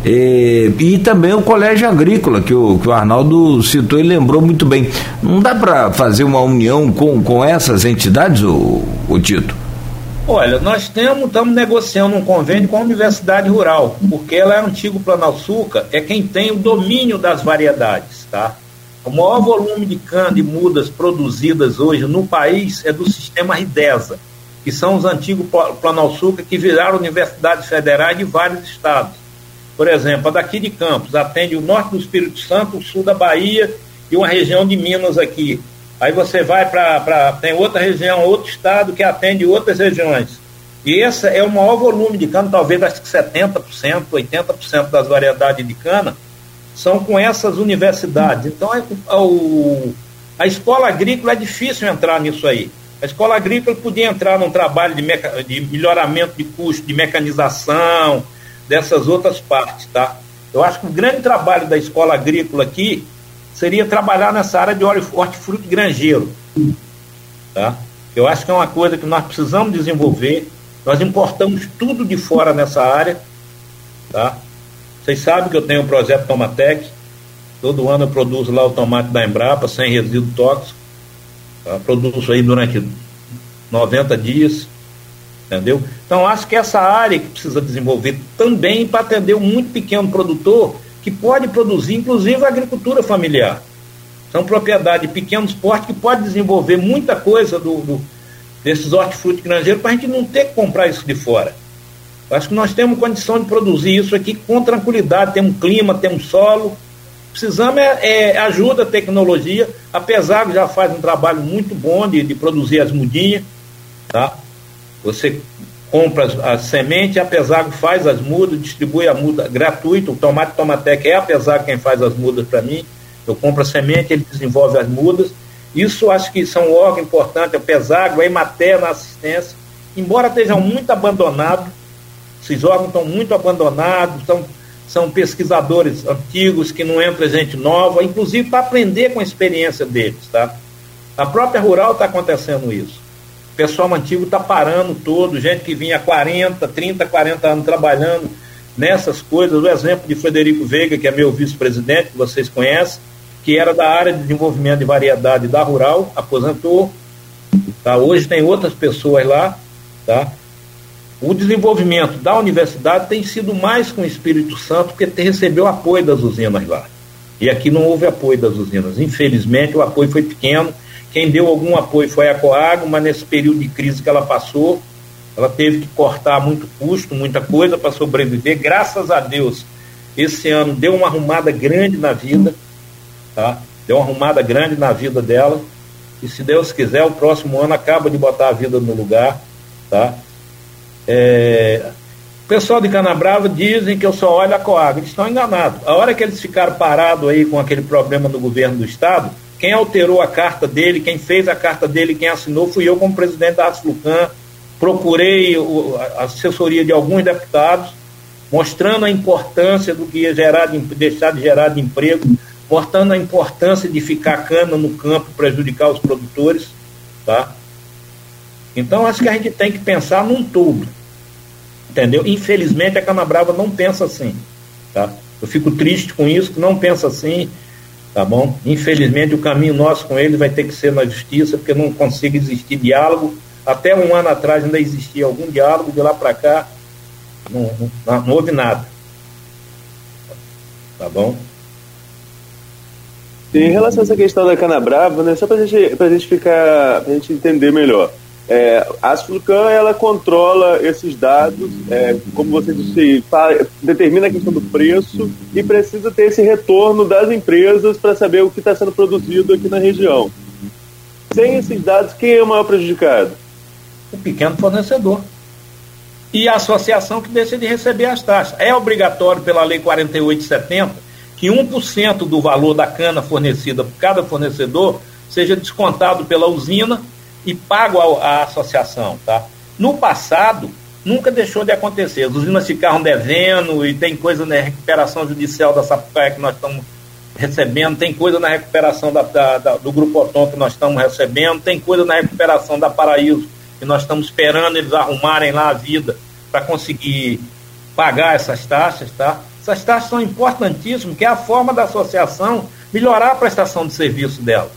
e, também o colégio agrícola, que o, que o Arnaldo citou e lembrou muito bem. Não dá para fazer uma união com, com essas entidades, o, o Tito? Olha, nós estamos negociando um convênio com a Universidade Rural, porque ela é antigo Planalçuca, é quem tem o domínio das variedades, tá? O maior volume de cana de mudas produzidas hoje no país é do sistema RIDESA, que são os antigos Planalçuca que viraram universidades federais de vários estados. Por exemplo, a daqui de Campos atende o norte do Espírito Santo, o sul da Bahia e uma região de Minas aqui. Aí você vai para. tem outra região, outro estado que atende outras regiões. E esse é o maior volume de cana, talvez acho que 70%, 80% das variedades de cana são com essas universidades. Então, é, o, a escola agrícola é difícil entrar nisso aí. A escola agrícola podia entrar num trabalho de, meca, de melhoramento de custo, de mecanização, dessas outras partes, tá? Eu acho que o grande trabalho da escola agrícola aqui seria trabalhar nessa área de hortifruti granjeiro, tá? Eu acho que é uma coisa que nós precisamos desenvolver. Nós importamos tudo de fora nessa área. Tá? Vocês sabem que eu tenho o um projeto Tomatec. Todo ano eu produzo lá o tomate da Embrapa, sem resíduo tóxico. Tá? Produzo aí durante 90 dias. Entendeu? Então acho que essa área que precisa desenvolver também para atender um muito pequeno produtor que pode produzir, inclusive a agricultura familiar. São propriedades de pequenos porte que pode desenvolver muita coisa do, do desses hortifruti granjeiros para a gente não ter que comprar isso de fora. Acho que nós temos condição de produzir isso aqui com tranquilidade, temos clima, temos solo. Precisamos é, é ajuda, tecnologia, apesar que já faz um trabalho muito bom de, de produzir as mudinhas, tá? Você compra a semente, a Pesago faz as mudas, distribui a muda gratuito. O Tomate Tomatec é a Pesago quem faz as mudas para mim. Eu compro a semente, ele desenvolve as mudas. Isso acho que são órgãos importantes, a Pesago, a Emater na assistência. Embora estejam muito abandonados, esses órgãos estão muito abandonados, são, são pesquisadores antigos que não entra gente nova, inclusive para aprender com a experiência deles, tá? A própria Rural está acontecendo isso pessoal antigo está parando todo, gente que vinha 40, 30, 40 anos trabalhando nessas coisas. O exemplo de Frederico Veiga, que é meu vice-presidente, que vocês conhecem, que era da área de desenvolvimento de variedade da Rural, aposentou. Tá? Hoje tem outras pessoas lá. Tá? O desenvolvimento da universidade tem sido mais com o Espírito Santo, porque recebeu apoio das usinas lá. E aqui não houve apoio das usinas. Infelizmente, o apoio foi pequeno quem deu algum apoio foi a Coago, mas nesse período de crise que ela passou, ela teve que cortar muito custo, muita coisa para sobreviver. Graças a Deus, esse ano deu uma arrumada grande na vida, tá? Deu uma arrumada grande na vida dela. E se Deus quiser, o próximo ano acaba de botar a vida no lugar, tá? É... O pessoal de Canabrava dizem que eu só olho a Coago. Eles estão enganados. A hora que eles ficaram parados aí com aquele problema no governo do Estado, quem alterou a carta dele, quem fez a carta dele, quem assinou, fui eu como presidente da Asflucan. Procurei a assessoria de alguns deputados, mostrando a importância do que ia gerar de, deixar de gerar de emprego, mostrando a importância de ficar cana no campo, prejudicar os produtores. Tá? Então, acho que a gente tem que pensar num todo. Entendeu? Infelizmente, a Canabrava não pensa assim. Tá? Eu fico triste com isso, que não pensa assim tá bom? Infelizmente o caminho nosso com ele vai ter que ser na justiça, porque não consigo existir diálogo. Até um ano atrás ainda existia algum diálogo, de lá para cá não, não, não, houve nada. Tá bom? Em relação a essa questão da cana brava, né, só para gente, a gente ficar, pra gente entender melhor. É, a Asflucan ela controla esses dados, é, como você disse, determina a questão do preço e precisa ter esse retorno das empresas para saber o que está sendo produzido aqui na região. Sem esses dados, quem é o maior prejudicado? O pequeno fornecedor. E a associação que deixa de receber as taxas. É obrigatório pela Lei 4870 que 1% do valor da cana fornecida por cada fornecedor seja descontado pela usina e pago a associação, tá? No passado, nunca deixou de acontecer. As usinas ficaram devendo e tem coisa na recuperação judicial da Sapucaia que nós estamos recebendo, tem coisa na recuperação da, da, da, do Grupo Otom que nós estamos recebendo, tem coisa na recuperação da Paraíso que nós estamos esperando eles arrumarem lá a vida para conseguir pagar essas taxas, tá? Essas taxas são importantíssimas, que é a forma da associação melhorar a prestação de serviço dela,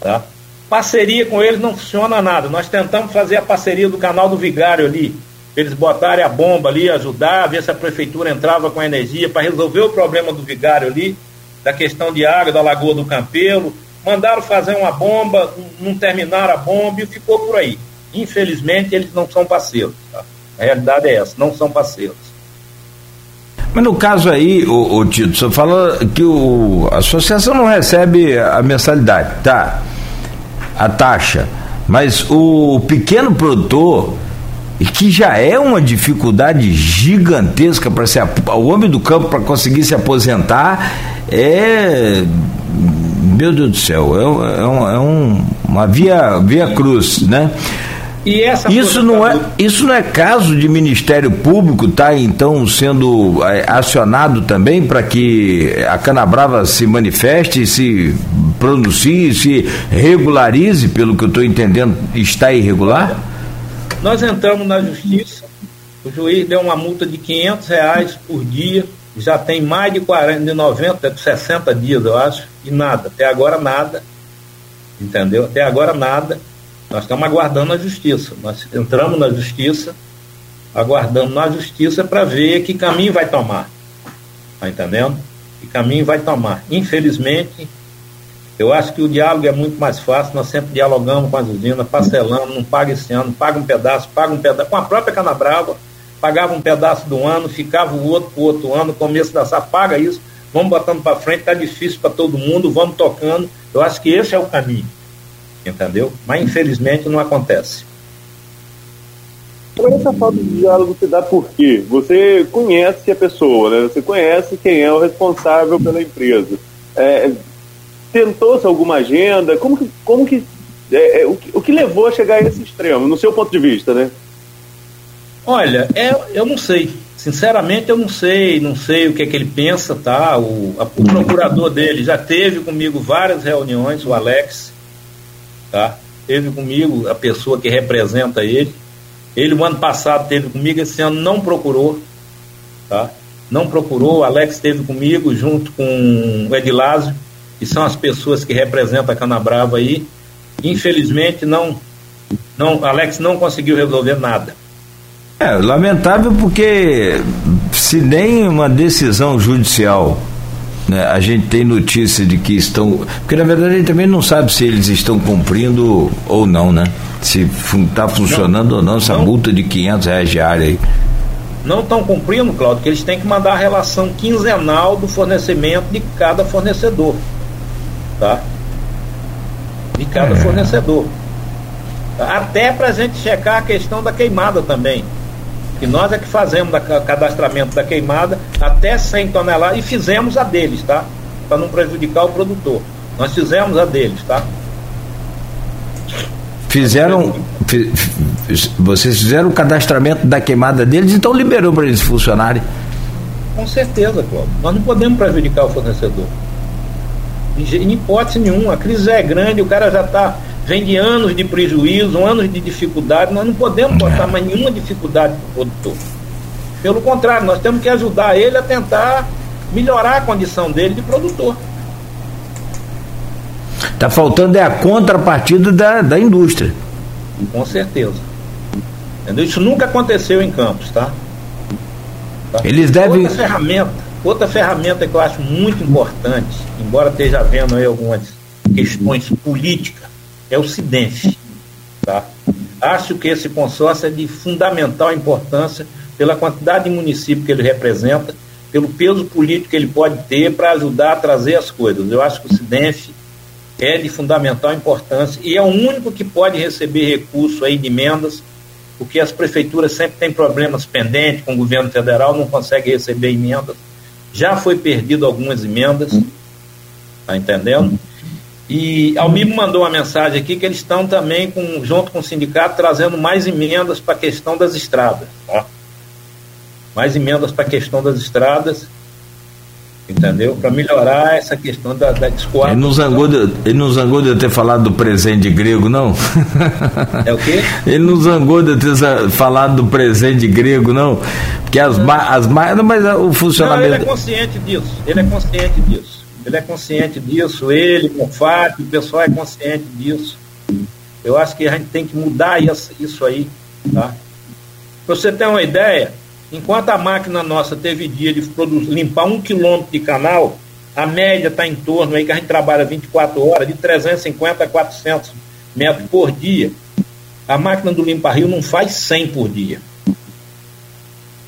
tá? Parceria com eles não funciona nada. Nós tentamos fazer a parceria do canal do Vigário ali. Eles botarem a bomba ali, ajudar, ver se a prefeitura entrava com energia para resolver o problema do Vigário ali, da questão de água da Lagoa do Campelo. Mandaram fazer uma bomba, não terminaram a bomba e ficou por aí. Infelizmente, eles não são parceiros. Tá? A realidade é essa, não são parceiros. Mas no caso aí, o, o Tito, você fala que o, a associação não recebe a mensalidade, tá? A taxa, mas o pequeno produtor, que já é uma dificuldade gigantesca para ser o homem do campo para conseguir se aposentar, é meu Deus do céu, é, é, um, é um, uma via, via cruz, né? E essa isso não é isso não é caso de Ministério Público tá então sendo é, acionado também para que a Canabrava se manifeste, se pronuncie, se regularize, pelo que eu estou entendendo, está irregular? Nós entramos na justiça, o juiz deu uma multa de 500 reais por dia, já tem mais de 40, de 90, de 60 dias, eu acho, e nada, até agora nada, entendeu? Até agora nada. Nós estamos aguardando a justiça. Nós entramos na justiça, aguardando na justiça para ver que caminho vai tomar. Está entendendo? Que caminho vai tomar. Infelizmente, eu acho que o diálogo é muito mais fácil. Nós sempre dialogamos com as usinas, parcelamos, não paga esse ano, paga um pedaço, paga um pedaço. Com a própria Canabrava, pagava um pedaço do ano, ficava o outro para o outro ano, começo da safra, paga isso, vamos botando para frente, está difícil para todo mundo, vamos tocando. Eu acho que esse é o caminho entendeu? Mas infelizmente não acontece. Agora essa falta de diálogo se dá por quê? Você conhece a pessoa, né? Você conhece quem é o responsável pela empresa. É, Tentou-se alguma agenda? Como que, como que, é, é, o que o que levou a chegar a esse extremo, no seu ponto de vista, né? Olha, é, eu não sei. Sinceramente, eu não sei, não sei o que é que ele pensa, tá? O, a, o procurador dele já teve comigo várias reuniões, o Alex, tá? Teve comigo a pessoa que representa ele. Ele, o ano passado, teve comigo, esse ano não procurou, tá? Não procurou, o Alex esteve comigo, junto com o Edilásio, que são as pessoas que representam a Canabrava aí. Infelizmente, não, não, Alex não conseguiu resolver nada. É, lamentável porque se nem uma decisão judicial né, a gente tem notícia de que estão. Porque na verdade a gente também não sabe se eles estão cumprindo ou não, né? Se está funcionando não, ou não essa não. multa de 500 reais diária aí. Não estão cumprindo, Claudio, que eles têm que mandar a relação quinzenal do fornecimento de cada fornecedor. Tá? De cada é. fornecedor. Até para a gente checar a questão da queimada também que nós é que fazemos o cadastramento da queimada até 100 toneladas e fizemos a deles, tá? Para não prejudicar o produtor. Nós fizemos a deles, tá? Fizeram. Vocês fizeram o cadastramento da queimada deles, então liberou para eles funcionarem. Com certeza, Cláudio. Nós não podemos prejudicar o fornecedor. Em hipótese nenhuma. A crise é grande, o cara já está vem de anos de prejuízo, anos de dificuldade, nós não podemos botar mais nenhuma dificuldade para o produtor. Pelo contrário, nós temos que ajudar ele a tentar melhorar a condição dele de produtor. Está faltando é a contrapartida da, da indústria. Com certeza. Entendeu? Isso nunca aconteceu em Campos, tá? tá? Eles devem. Outra ferramenta, outra ferramenta que eu acho muito importante, embora esteja havendo aí algumas questões políticas, é o SIDENF. Tá? Acho que esse consórcio é de fundamental importância pela quantidade de municípios que ele representa, pelo peso político que ele pode ter para ajudar a trazer as coisas. Eu acho que o SIDENF é de fundamental importância e é o único que pode receber recurso aí de emendas, porque as prefeituras sempre têm problemas pendentes com o governo federal, não conseguem receber emendas. Já foi perdido algumas emendas, tá entendendo? E Almir mandou uma mensagem aqui que eles estão também, com, junto com o sindicato, trazendo mais emendas para a questão das estradas. Tá? Mais emendas para a questão das estradas, entendeu? Para melhorar essa questão da, da discórdia. Ele não, zangou de, ele não zangou de eu ter falado do presente grego, não? É o quê? Ele não zangou de eu ter falado do presente grego, não? Porque as, as mas o funcionamento. Não, ele é consciente disso, ele é consciente disso. Ele é consciente disso, ele, o Fábio, o pessoal é consciente disso. Eu acho que a gente tem que mudar isso aí, tá? Você ter uma ideia, enquanto a máquina nossa teve dia de produzir, limpar um quilômetro de canal, a média está em torno aí que a gente trabalha 24 horas, de 350 a 400 metros por dia. A máquina do Limpa Rio não faz 100 por dia.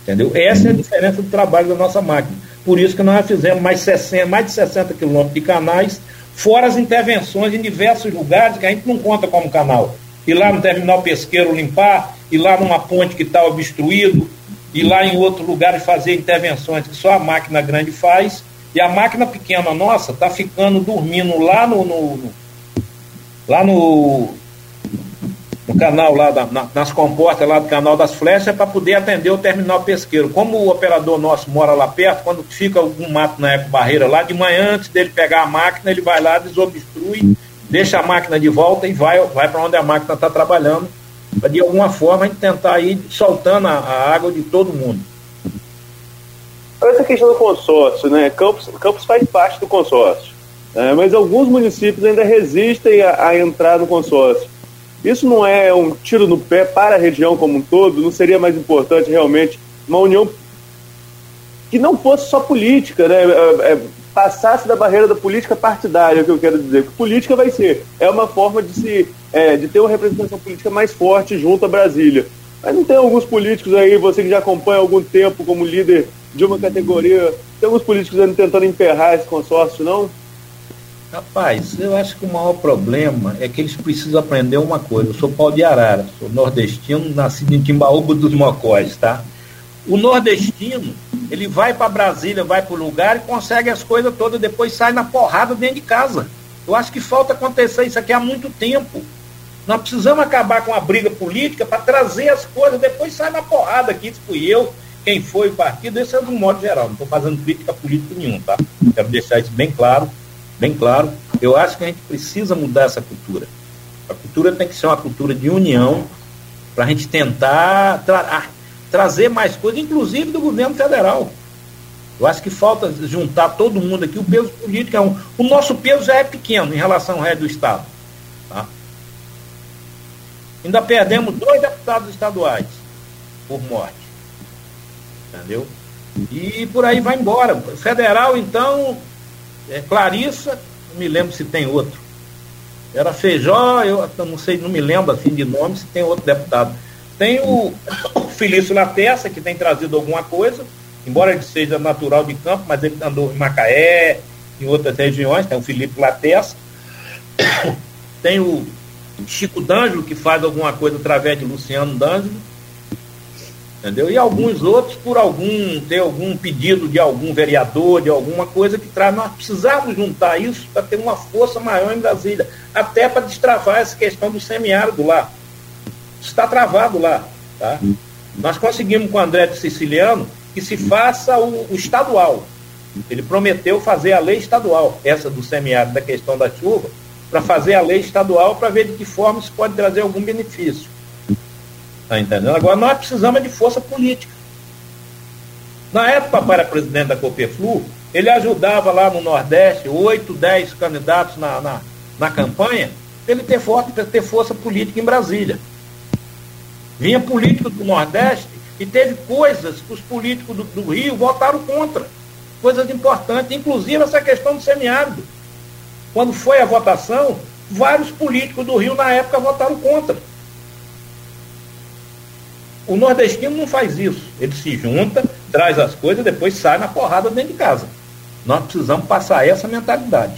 Entendeu? Essa é a diferença do trabalho da nossa máquina. Por isso que nós fizemos mais, 60, mais de 60 quilômetros de canais, fora as intervenções em diversos lugares que a gente não conta como canal. Ir lá no terminal pesqueiro limpar, ir lá numa ponte que está obstruído, ir lá em outro lugar e fazer intervenções que só a máquina grande faz. E a máquina pequena nossa está ficando dormindo lá no, no, no lá no no canal lá, da, na, nas comportas lá do canal das flechas, para poder atender o terminal pesqueiro. Como o operador nosso mora lá perto, quando fica algum mato na eco-barreira lá, de manhã, antes dele pegar a máquina, ele vai lá, desobstrui, deixa a máquina de volta e vai, vai para onde a máquina está trabalhando, para de alguma forma a gente tentar ir soltando a, a água de todo mundo. Essa questão do consórcio, né? Campos, Campos faz parte do consórcio, né? mas alguns municípios ainda resistem a, a entrar no consórcio. Isso não é um tiro no pé para a região como um todo? Não seria mais importante realmente uma união que não fosse só política, né? É, é, passasse da barreira da política partidária, é o que eu quero dizer. Que política vai ser. É uma forma de se é, de ter uma representação política mais forte junto a Brasília. Mas não tem alguns políticos aí, você que já acompanha há algum tempo como líder de uma categoria, tem alguns políticos ainda tentando emperrar esse consórcio, não? Rapaz, eu acho que o maior problema é que eles precisam aprender uma coisa. Eu sou pau de arara, sou nordestino, nascido em Timbaúba dos Mocós, tá? O nordestino, ele vai para Brasília, vai para o lugar e consegue as coisas todas, depois sai na porrada dentro de casa. Eu acho que falta acontecer isso aqui há muito tempo. Nós precisamos acabar com a briga política para trazer as coisas, depois sai na porrada aqui, isso fui eu, quem foi o partido, isso é do modo geral, não estou fazendo crítica política nenhuma, tá? Quero deixar isso bem claro bem claro. Eu acho que a gente precisa mudar essa cultura. A cultura tem que ser uma cultura de união para a gente tentar tra trazer mais coisas, inclusive do governo federal. Eu acho que falta juntar todo mundo aqui. O peso político é um. O nosso peso já é pequeno em relação ao resto do Estado. Tá? Ainda perdemos dois deputados estaduais por morte. Entendeu? E por aí vai embora. Federal, então, é, Clarissa, não me lembro se tem outro. Era Feijó, eu não sei, não me lembro assim de nome, se tem outro deputado. Tem o, o Felício que tem trazido alguma coisa, embora ele seja natural de campo, mas ele andou em Macaé, em outras regiões, tem o Felipe Latessa. Tem o Chico D'Angelo, que faz alguma coisa através de Luciano D'Angelo entendeu? E alguns outros por algum ter algum pedido de algum vereador, de alguma coisa que traz. Nós precisamos juntar isso para ter uma força maior em Brasília, até para destravar essa questão do semiárido lá. Está travado lá, tá? Nós conseguimos com o André de Siciliano que se faça o, o estadual. Ele prometeu fazer a lei estadual, essa do semiárido, da questão da chuva, para fazer a lei estadual para ver de que forma isso pode trazer algum benefício. Tá entendendo? Agora nós precisamos de força política. Na época, era presidente da Copeflu, ele ajudava lá no Nordeste, oito, dez candidatos na, na, na campanha, para ele ter, força, ter força política em Brasília. Vinha político do Nordeste e teve coisas que os políticos do, do Rio votaram contra. Coisas importantes, inclusive essa questão do semiárido. Quando foi a votação, vários políticos do Rio na época votaram contra. O nordestino não faz isso. Ele se junta, traz as coisas, depois sai na porrada dentro de casa. Nós precisamos passar essa mentalidade.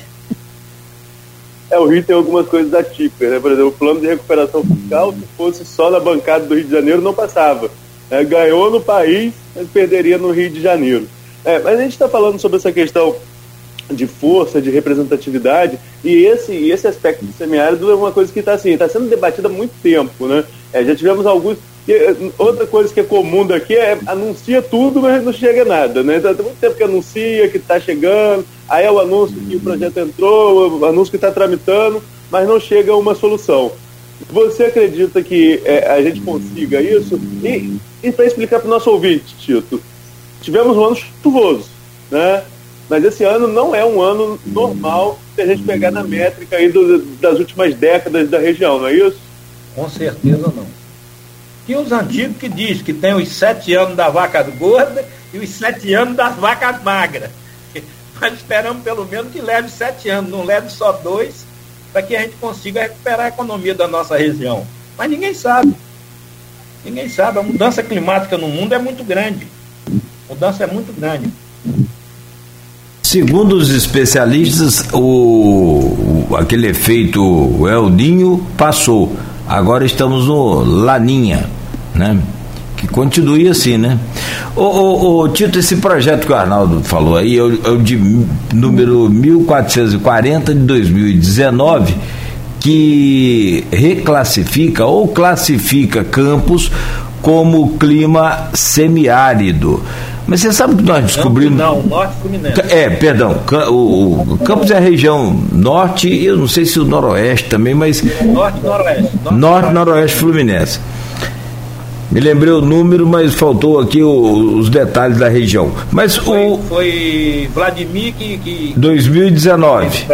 É, o Rio tem algumas coisas atípicas, né? Por exemplo, o plano de recuperação fiscal, se fosse só na bancada do Rio de Janeiro, não passava. É, ganhou no país, mas perderia no Rio de Janeiro. É, mas a gente está falando sobre essa questão de força, de representatividade, e esse, esse aspecto do semiárido é uma coisa que está assim, tá sendo debatida há muito tempo. Né? É, já tivemos alguns e eh, outra coisa que é comum daqui é anuncia tudo, mas não chega nada, né? Tem muito tempo que anuncia que está chegando, aí é o anúncio que o projeto entrou, o anúncio que está tramitando, mas não chega a uma solução. Você acredita que é, a gente consiga isso? E, e para explicar para o nosso ouvinte, Tito, tivemos um ano chuvoso, né? Mas esse ano não é um ano normal se a gente pegar na métrica aí do, das últimas décadas da região, não é isso? Com certeza não. Tinha os antigos que diz que tem os sete anos da vaca gorda e os sete anos das vacas magras. Nós esperamos pelo menos que leve sete anos, não leve só dois, para que a gente consiga recuperar a economia da nossa região. Mas ninguém sabe. Ninguém sabe. A mudança climática no mundo é muito grande. A mudança é muito grande. Segundo os especialistas, o aquele efeito El Ninho passou Agora estamos no Laninha, né? Que continue assim, né? Ô, ô, Tito, esse projeto que o Arnaldo falou aí é o, é o de número 1440 de 2019, que reclassifica ou classifica Campos como clima semiárido. Mas você sabe que nós descobrimos. Não, norte Fluminense. É, perdão. O, o Campos é a região norte, eu não sei se o noroeste também, mas. Norte noroeste. Norte, norte noroeste Fluminense. Me lembrei o número, mas faltou aqui o, os detalhes da região. Mas foi, o. Foi Vladimir que. que 2019.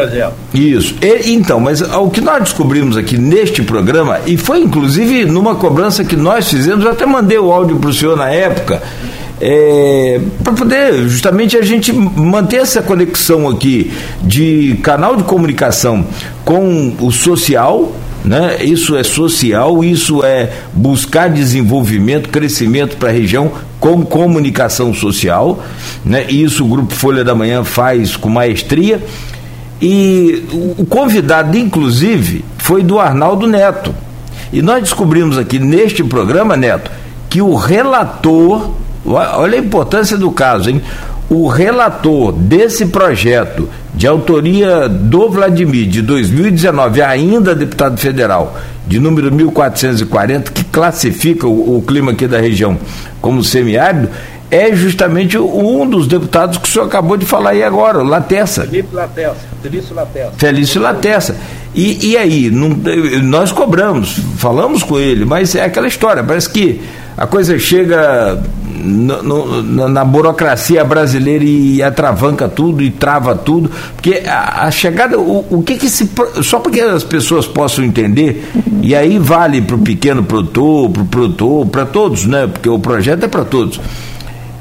Isso. E, então, mas o que nós descobrimos aqui neste programa, e foi inclusive numa cobrança que nós fizemos, eu até mandei o áudio para o senhor na época. É, para poder justamente a gente manter essa conexão aqui de canal de comunicação com o social, né? Isso é social, isso é buscar desenvolvimento, crescimento para a região com comunicação social, né? Isso o Grupo Folha da Manhã faz com maestria. E o convidado, inclusive, foi do Arnaldo Neto. E nós descobrimos aqui neste programa, Neto, que o relator, olha a importância do caso, hein? O relator desse projeto de autoria do Vladimir, de 2019, ainda deputado federal, de número 1440, que classifica o, o clima aqui da região como semiárido, é justamente um dos deputados que o senhor acabou de falar aí agora, o Latessa. Felipe Latessa, Felício Latessa. Felício Latessa. E, e aí, não, nós cobramos, falamos com ele, mas é aquela história, parece que a coisa chega no, no, na burocracia brasileira e atravanca tudo e trava tudo, porque a, a chegada, o, o, que que se. Só para que as pessoas possam entender, e aí vale para o pequeno produtor, para o produtor, para todos, né? Porque o projeto é para todos.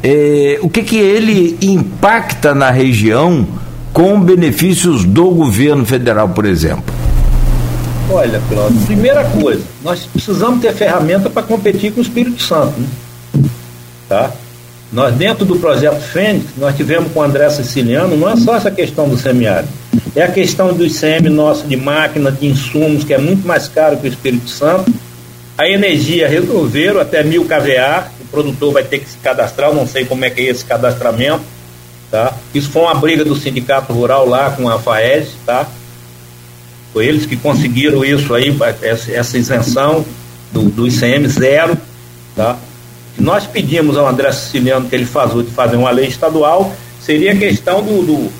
É, o que que ele impacta na região com benefícios do governo federal, por exemplo? Olha, Cláudio, primeira coisa, nós precisamos ter ferramenta para competir com o Espírito Santo. Né? Tá? Nós, dentro do projeto Fênix, nós tivemos com o André Siciliano, não é só essa questão do semiárido, é a questão do ICM nosso de máquina, de insumos, que é muito mais caro que o Espírito Santo. A energia resolveram até mil kVA, o produtor vai ter que se cadastrar, não sei como é que é esse cadastramento. Tá? Isso foi uma briga do sindicato rural lá com a FAES, tá? Foi eles que conseguiram isso aí, essa isenção do, do ICM zero, tá? Nós pedimos ao André Siciliano que ele faça de fazer uma lei estadual, seria questão do, do,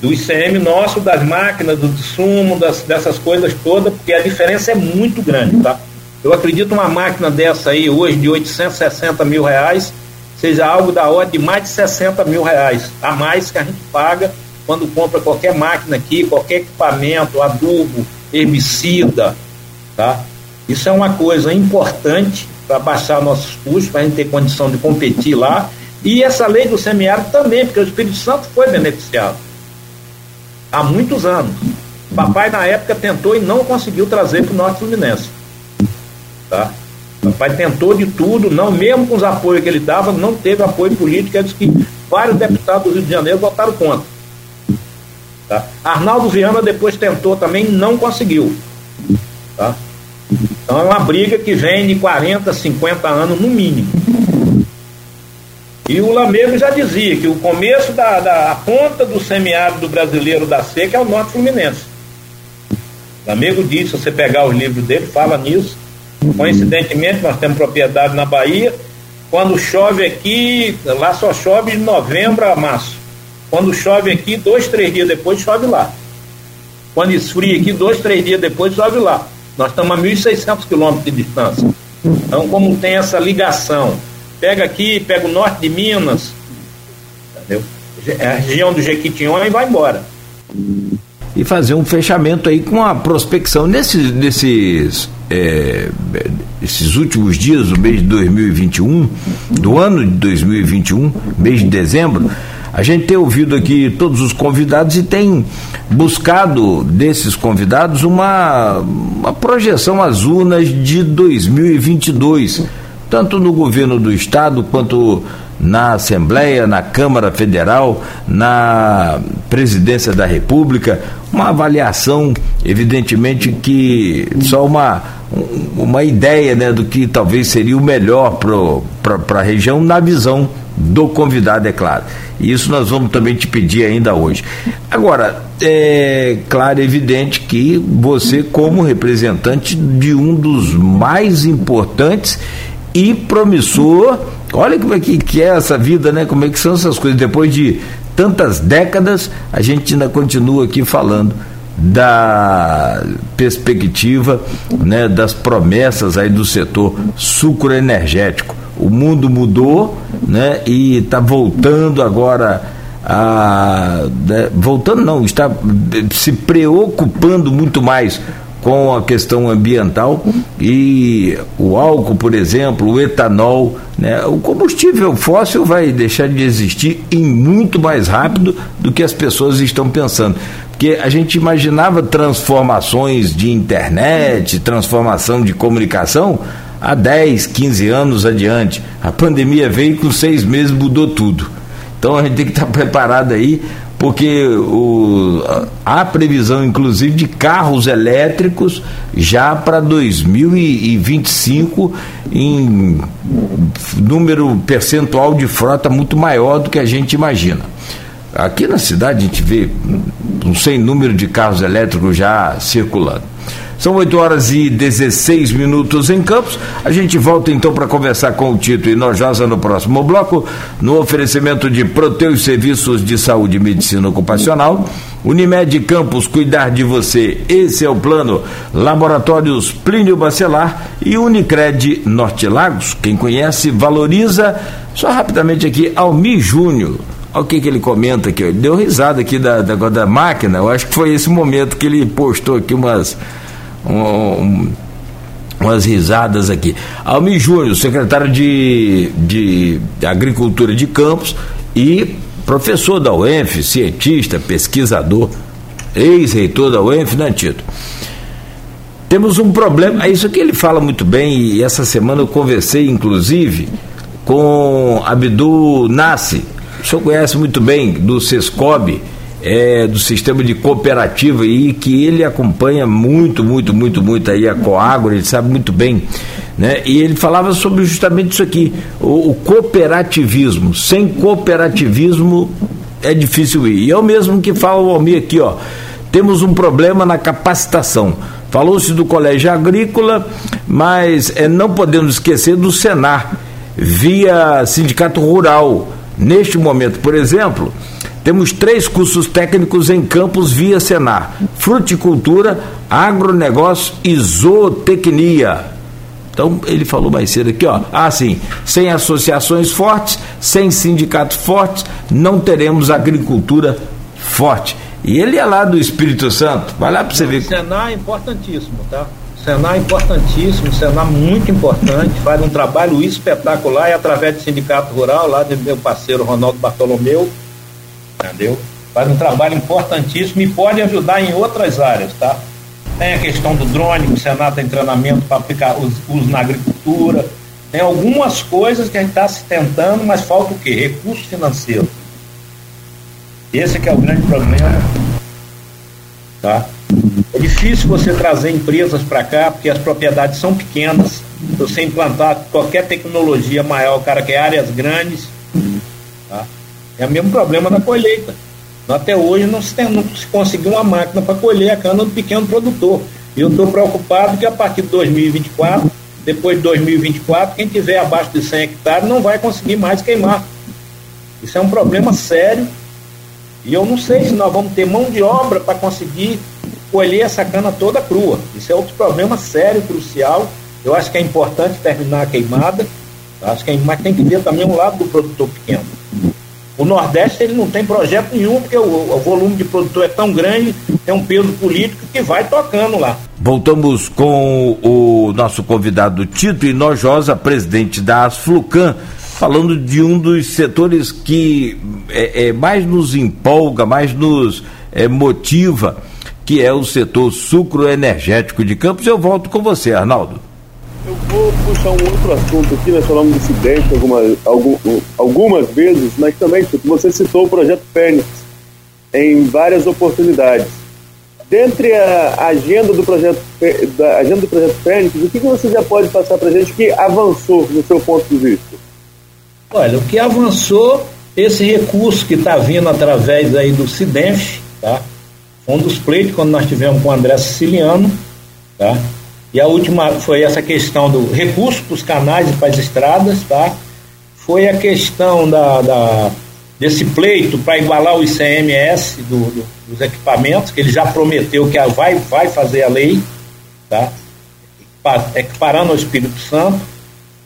do ICM nosso, das máquinas, do sumo, das, dessas coisas todas, porque a diferença é muito grande, tá? Eu acredito uma máquina dessa aí hoje de 860 mil reais seja algo da ordem de mais de 60 mil reais a mais que a gente paga quando compra qualquer máquina aqui, qualquer equipamento, adubo, herbicida, tá? Isso é uma coisa importante para baixar nossos custos, para a gente ter condição de competir lá. E essa lei do semiárido também, porque o Espírito Santo foi beneficiado há muitos anos. Papai, na época, tentou e não conseguiu trazer para o Norte Fluminense. Tá? Papai tentou de tudo, não mesmo com os apoios que ele dava, não teve apoio político, é que vários deputados do Rio de Janeiro votaram contra. Tá? Arnaldo Viana depois tentou também, não conseguiu. Tá? Então é uma briga que vem de 40, 50 anos no mínimo. E o Lamego já dizia que o começo da, da ponta do semiárido brasileiro da seca é o norte fluminense. Lamego disse, se você pegar os livros dele, fala nisso. Coincidentemente, nós temos propriedade na Bahia. Quando chove aqui, lá só chove de novembro a março. Quando chove aqui, dois, três dias depois chove lá. Quando esfria aqui, dois, três dias depois chove lá. Nós estamos a 1.600 quilômetros de distância. Então, como tem essa ligação, pega aqui, pega o norte de Minas, entendeu? É a região do Jequitinhonha e vai embora. E fazer um fechamento aí com a prospecção nesses, nesses é, esses últimos dias do mês de 2021, do ano de 2021, mês de dezembro, a gente tem ouvido aqui todos os convidados e tem buscado desses convidados uma, uma projeção às urnas de 2022, tanto no governo do Estado quanto na Assembleia, na Câmara Federal, na Presidência da República, uma avaliação, evidentemente que só uma, uma ideia né, do que talvez seria o melhor para a região na visão do convidado, é claro. E isso nós vamos também te pedir ainda hoje. Agora, é claro evidente que você, como representante de um dos mais importantes e promissor, olha como é que é essa vida, né? Como é que são essas coisas. Depois de tantas décadas, a gente ainda continua aqui falando da perspectiva, né, das promessas aí do setor sucroenergético. O mundo mudou, né, e está voltando agora a, né, voltando não, está se preocupando muito mais com a questão ambiental e o álcool, por exemplo, o etanol, né? O combustível fóssil vai deixar de existir em muito mais rápido do que as pessoas estão pensando. Porque a gente imaginava transformações de internet, transformação de comunicação há 10, 15 anos adiante. A pandemia veio e com seis meses mudou tudo. Então a gente tem que estar preparado aí porque o, há previsão, inclusive, de carros elétricos já para 2025 em número percentual de frota muito maior do que a gente imagina. Aqui na cidade a gente vê um sem número de carros elétricos já circulando. São 8 horas e 16 minutos em Campos. A gente volta então para conversar com o Tito Inojosa no próximo bloco, no oferecimento de Proteus Serviços de Saúde e Medicina Ocupacional. Unimed Campos, cuidar de você, esse é o plano. Laboratórios Plínio Bacelar e Unicred Norte Lagos. Quem conhece, valoriza. Só rapidamente aqui, Almi Júnior. Olha o que, que ele comenta aqui. Ele deu risada aqui da, da, da máquina. Eu acho que foi esse momento que ele postou aqui umas um, umas risadas aqui. Almi Júnior, secretário de, de Agricultura de Campos e professor da UENF, cientista, pesquisador, ex-reitor da UENF, né, Tito? Temos um problema, é isso que ele fala muito bem, e essa semana eu conversei, inclusive, com Abdul Nassi, senhor conhece muito bem, do SESCOB, é, do sistema de cooperativa e que ele acompanha muito, muito, muito, muito aí a Coagro, ele sabe muito bem. Né? E ele falava sobre justamente isso aqui, o, o cooperativismo. Sem cooperativismo é difícil ir. E é o mesmo que fala o Almir aqui, ó. Temos um problema na capacitação. Falou-se do colégio agrícola, mas é, não podemos esquecer do Senar, via sindicato rural. Neste momento, por exemplo, temos três cursos técnicos em campos via Senar: fruticultura, agronegócio e zootecnia. Então ele falou mais cedo aqui, ó. Ah, sim, sem associações fortes, sem sindicatos fortes, não teremos agricultura forte. E ele é lá do Espírito Santo. Vai lá para você ver. O Senar é importantíssimo, tá? Senar é importantíssimo, Senar muito importante, faz um trabalho espetacular e através do Sindicato Rural, lá do meu parceiro Ronaldo Bartolomeu, entendeu? Faz um trabalho importantíssimo e pode ajudar em outras áreas, tá? Tem a questão do drone, o Senado tem treinamento para aplicar uso na agricultura. Tem algumas coisas que a gente está se tentando, mas falta o quê? Recurso financeiro. Esse que é o grande problema. Tá? É difícil você trazer empresas para cá, porque as propriedades são pequenas. Você implantar qualquer tecnologia maior, o cara quer áreas grandes. Tá? É o mesmo problema da colheita. Até hoje não se, tem, não se conseguiu uma máquina para colher a cana do pequeno produtor. E eu estou preocupado que a partir de 2024, depois de 2024, quem tiver abaixo de 100 hectares não vai conseguir mais queimar. Isso é um problema sério. E eu não sei se nós vamos ter mão de obra para conseguir colher essa cana toda crua. Isso é outro problema sério, crucial. Eu acho que é importante terminar a queimada. Acho que é, mas tem que ver também o lado do produtor pequeno. O Nordeste ele não tem projeto nenhum, porque o, o, volume de produtor é tão grande, tem um peso político que vai tocando lá. Voltamos com o nosso convidado Tito Inojosa, presidente da Asflucan, falando de um dos setores que é, é mais nos empolga, mais nos é, motiva, que é o setor sucroenergético de Campos. Eu volto com você, Arnaldo. Eu vou puxar um outro assunto aqui, nós falamos de Cidente algumas, algumas vezes, mas também você citou o projeto Fênix em várias oportunidades. Dentre a agenda do projeto, da agenda do projeto Fênix, o que, que você já pode passar para a gente que avançou no seu ponto de vista? Olha, o que avançou, esse recurso que está vindo através aí do CIDENF, tá? Um dos pleitos quando nós tivemos com o André Siciliano, tá? E a última foi essa questão do recurso para os canais e para as estradas, tá? Foi a questão da, da desse pleito para igualar o ICMS do, do, dos equipamentos, que ele já prometeu que vai, vai fazer a lei, tá? equiparando ao Espírito Santo.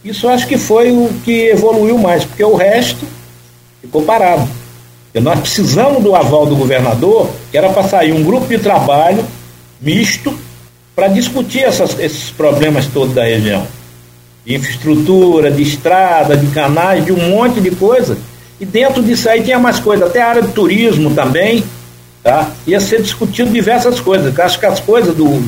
Isso acho que foi o que evoluiu mais, porque o resto ficou parado. Nós precisamos do aval do governador, que era para sair um grupo de trabalho misto para discutir essas, esses problemas todos da região. De infraestrutura, de estrada, de canais, de um monte de coisa. E dentro disso aí tinha mais coisas, até a área de turismo também, tá? Ia ser discutido diversas coisas. Acho que as coisas do,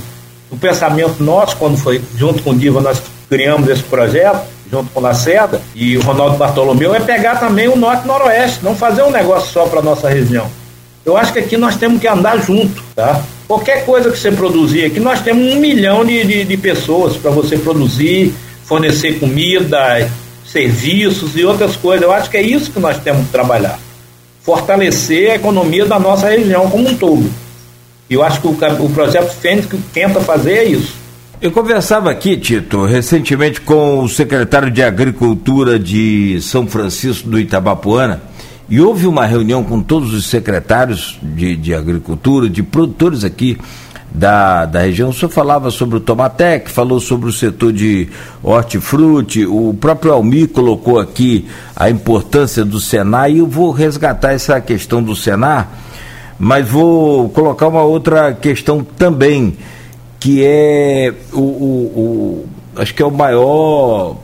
do pensamento nosso, quando foi junto com o Diva, nós criamos esse projeto, junto com o Lacerda e o Ronaldo Bartolomeu, é pegar também o norte e noroeste, não fazer um negócio só para nossa região. Eu acho que aqui nós temos que andar junto, tá? Qualquer coisa que você produzir aqui, nós temos um milhão de, de, de pessoas para você produzir, fornecer comida, serviços e outras coisas. Eu acho que é isso que nós temos que trabalhar. Fortalecer a economia da nossa região como um todo. E eu acho que o, o projeto Fênix que tenta fazer é isso. Eu conversava aqui, Tito, recentemente com o secretário de Agricultura de São Francisco do Itabapuana, e houve uma reunião com todos os secretários de, de Agricultura, de produtores aqui da, da região. O senhor falava sobre o Tomatec, falou sobre o setor de hortifruti, o próprio Almir colocou aqui a importância do Senar, e eu vou resgatar essa questão do Senar, mas vou colocar uma outra questão também que é o, o, o, acho que é o maior,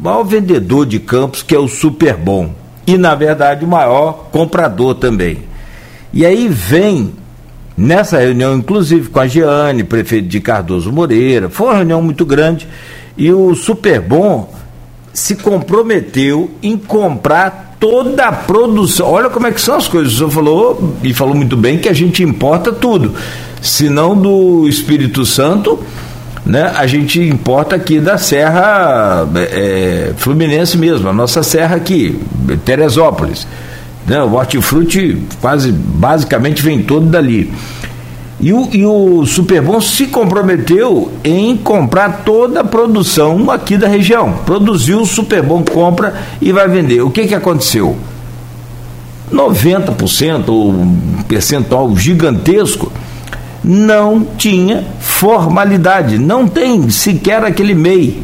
maior vendedor de campos, que é o Super Bom. E, na verdade, o maior comprador também. E aí vem, nessa reunião, inclusive com a Giane, prefeito de Cardoso Moreira, foi uma reunião muito grande, e o Super Bom se comprometeu em comprar toda a produção. Olha como é que são as coisas. O senhor falou, e falou muito bem, que a gente importa tudo se não do Espírito Santo, né, a gente importa aqui da Serra é, Fluminense mesmo, a nossa serra aqui, Teresópolis. Né, o hortifruti quase, basicamente vem todo dali. E o, e o Superbom se comprometeu em comprar toda a produção aqui da região. Produziu o Superbom, compra e vai vender. O que, que aconteceu? 90%, ou um percentual gigantesco, não tinha formalidade, não tem sequer aquele MEI,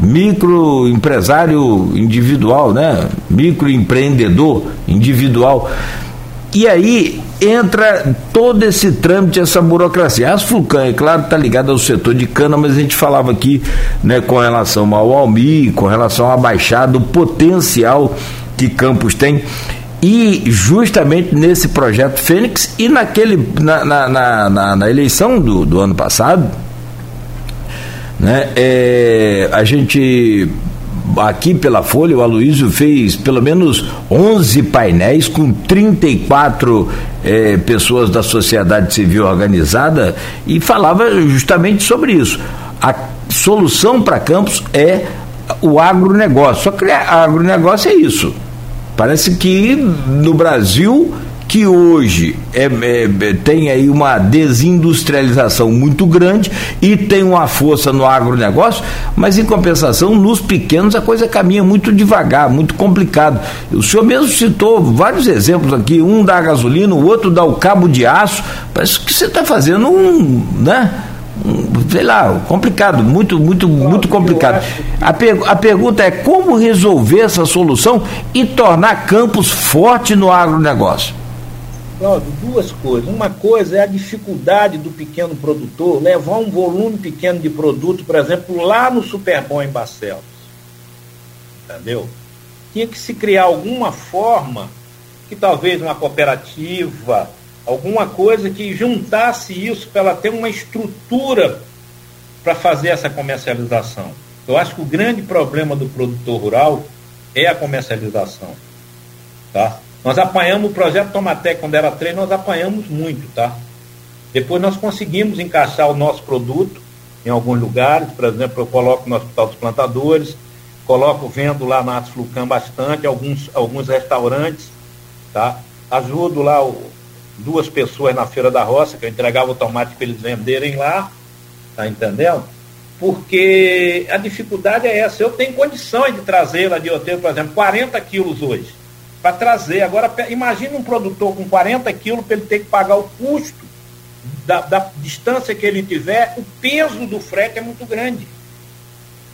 microempresário individual, né? microempreendedor individual. E aí entra todo esse trâmite, essa burocracia. As Fulcan, é claro, está ligada ao setor de cana, mas a gente falava aqui né, com relação ao Almi, com relação à Baixada, o potencial que Campos tem e justamente nesse projeto Fênix e naquele na, na, na, na eleição do, do ano passado né, é, a gente aqui pela Folha, o Aloysio fez pelo menos 11 painéis com 34 é, pessoas da sociedade civil organizada e falava justamente sobre isso. A solução para Campos é o agronegócio. Só que agronegócio é isso Parece que no Brasil que hoje é, é, tem aí uma desindustrialização muito grande e tem uma força no agronegócio, mas em compensação, nos pequenos a coisa caminha muito devagar, muito complicado. O senhor mesmo citou vários exemplos aqui, um da gasolina, o outro dá o cabo de aço, parece que você está fazendo um. né? Sei lá, complicado, muito, muito, muito complicado. A, per, a pergunta é como resolver essa solução e tornar Campos forte no agronegócio? Cláudio, duas coisas. Uma coisa é a dificuldade do pequeno produtor levar um volume pequeno de produto, por exemplo, lá no Superbom em Barcelos. Entendeu? Tinha que se criar alguma forma que talvez uma cooperativa alguma coisa que juntasse isso para ela ter uma estrutura para fazer essa comercialização. Eu acho que o grande problema do produtor rural é a comercialização. Tá? Nós apanhamos o projeto Tomatec quando era treino, nós apanhamos muito, tá? Depois nós conseguimos encaixar o nosso produto em alguns lugares, por exemplo, eu coloco no Hospital dos Plantadores, coloco, vendo lá na Flucam bastante, alguns, alguns restaurantes, tá? Ajudo lá o, duas pessoas na Feira da Roça, que eu entregava o tomate para eles venderem lá, tá entendendo? Porque a dificuldade é essa, eu tenho condições de trazer lá de hotel, por exemplo, 40 quilos hoje, para trazer. Agora, imagine um produtor com 40 quilos para ele ter que pagar o custo da, da distância que ele tiver, o peso do frete é muito grande.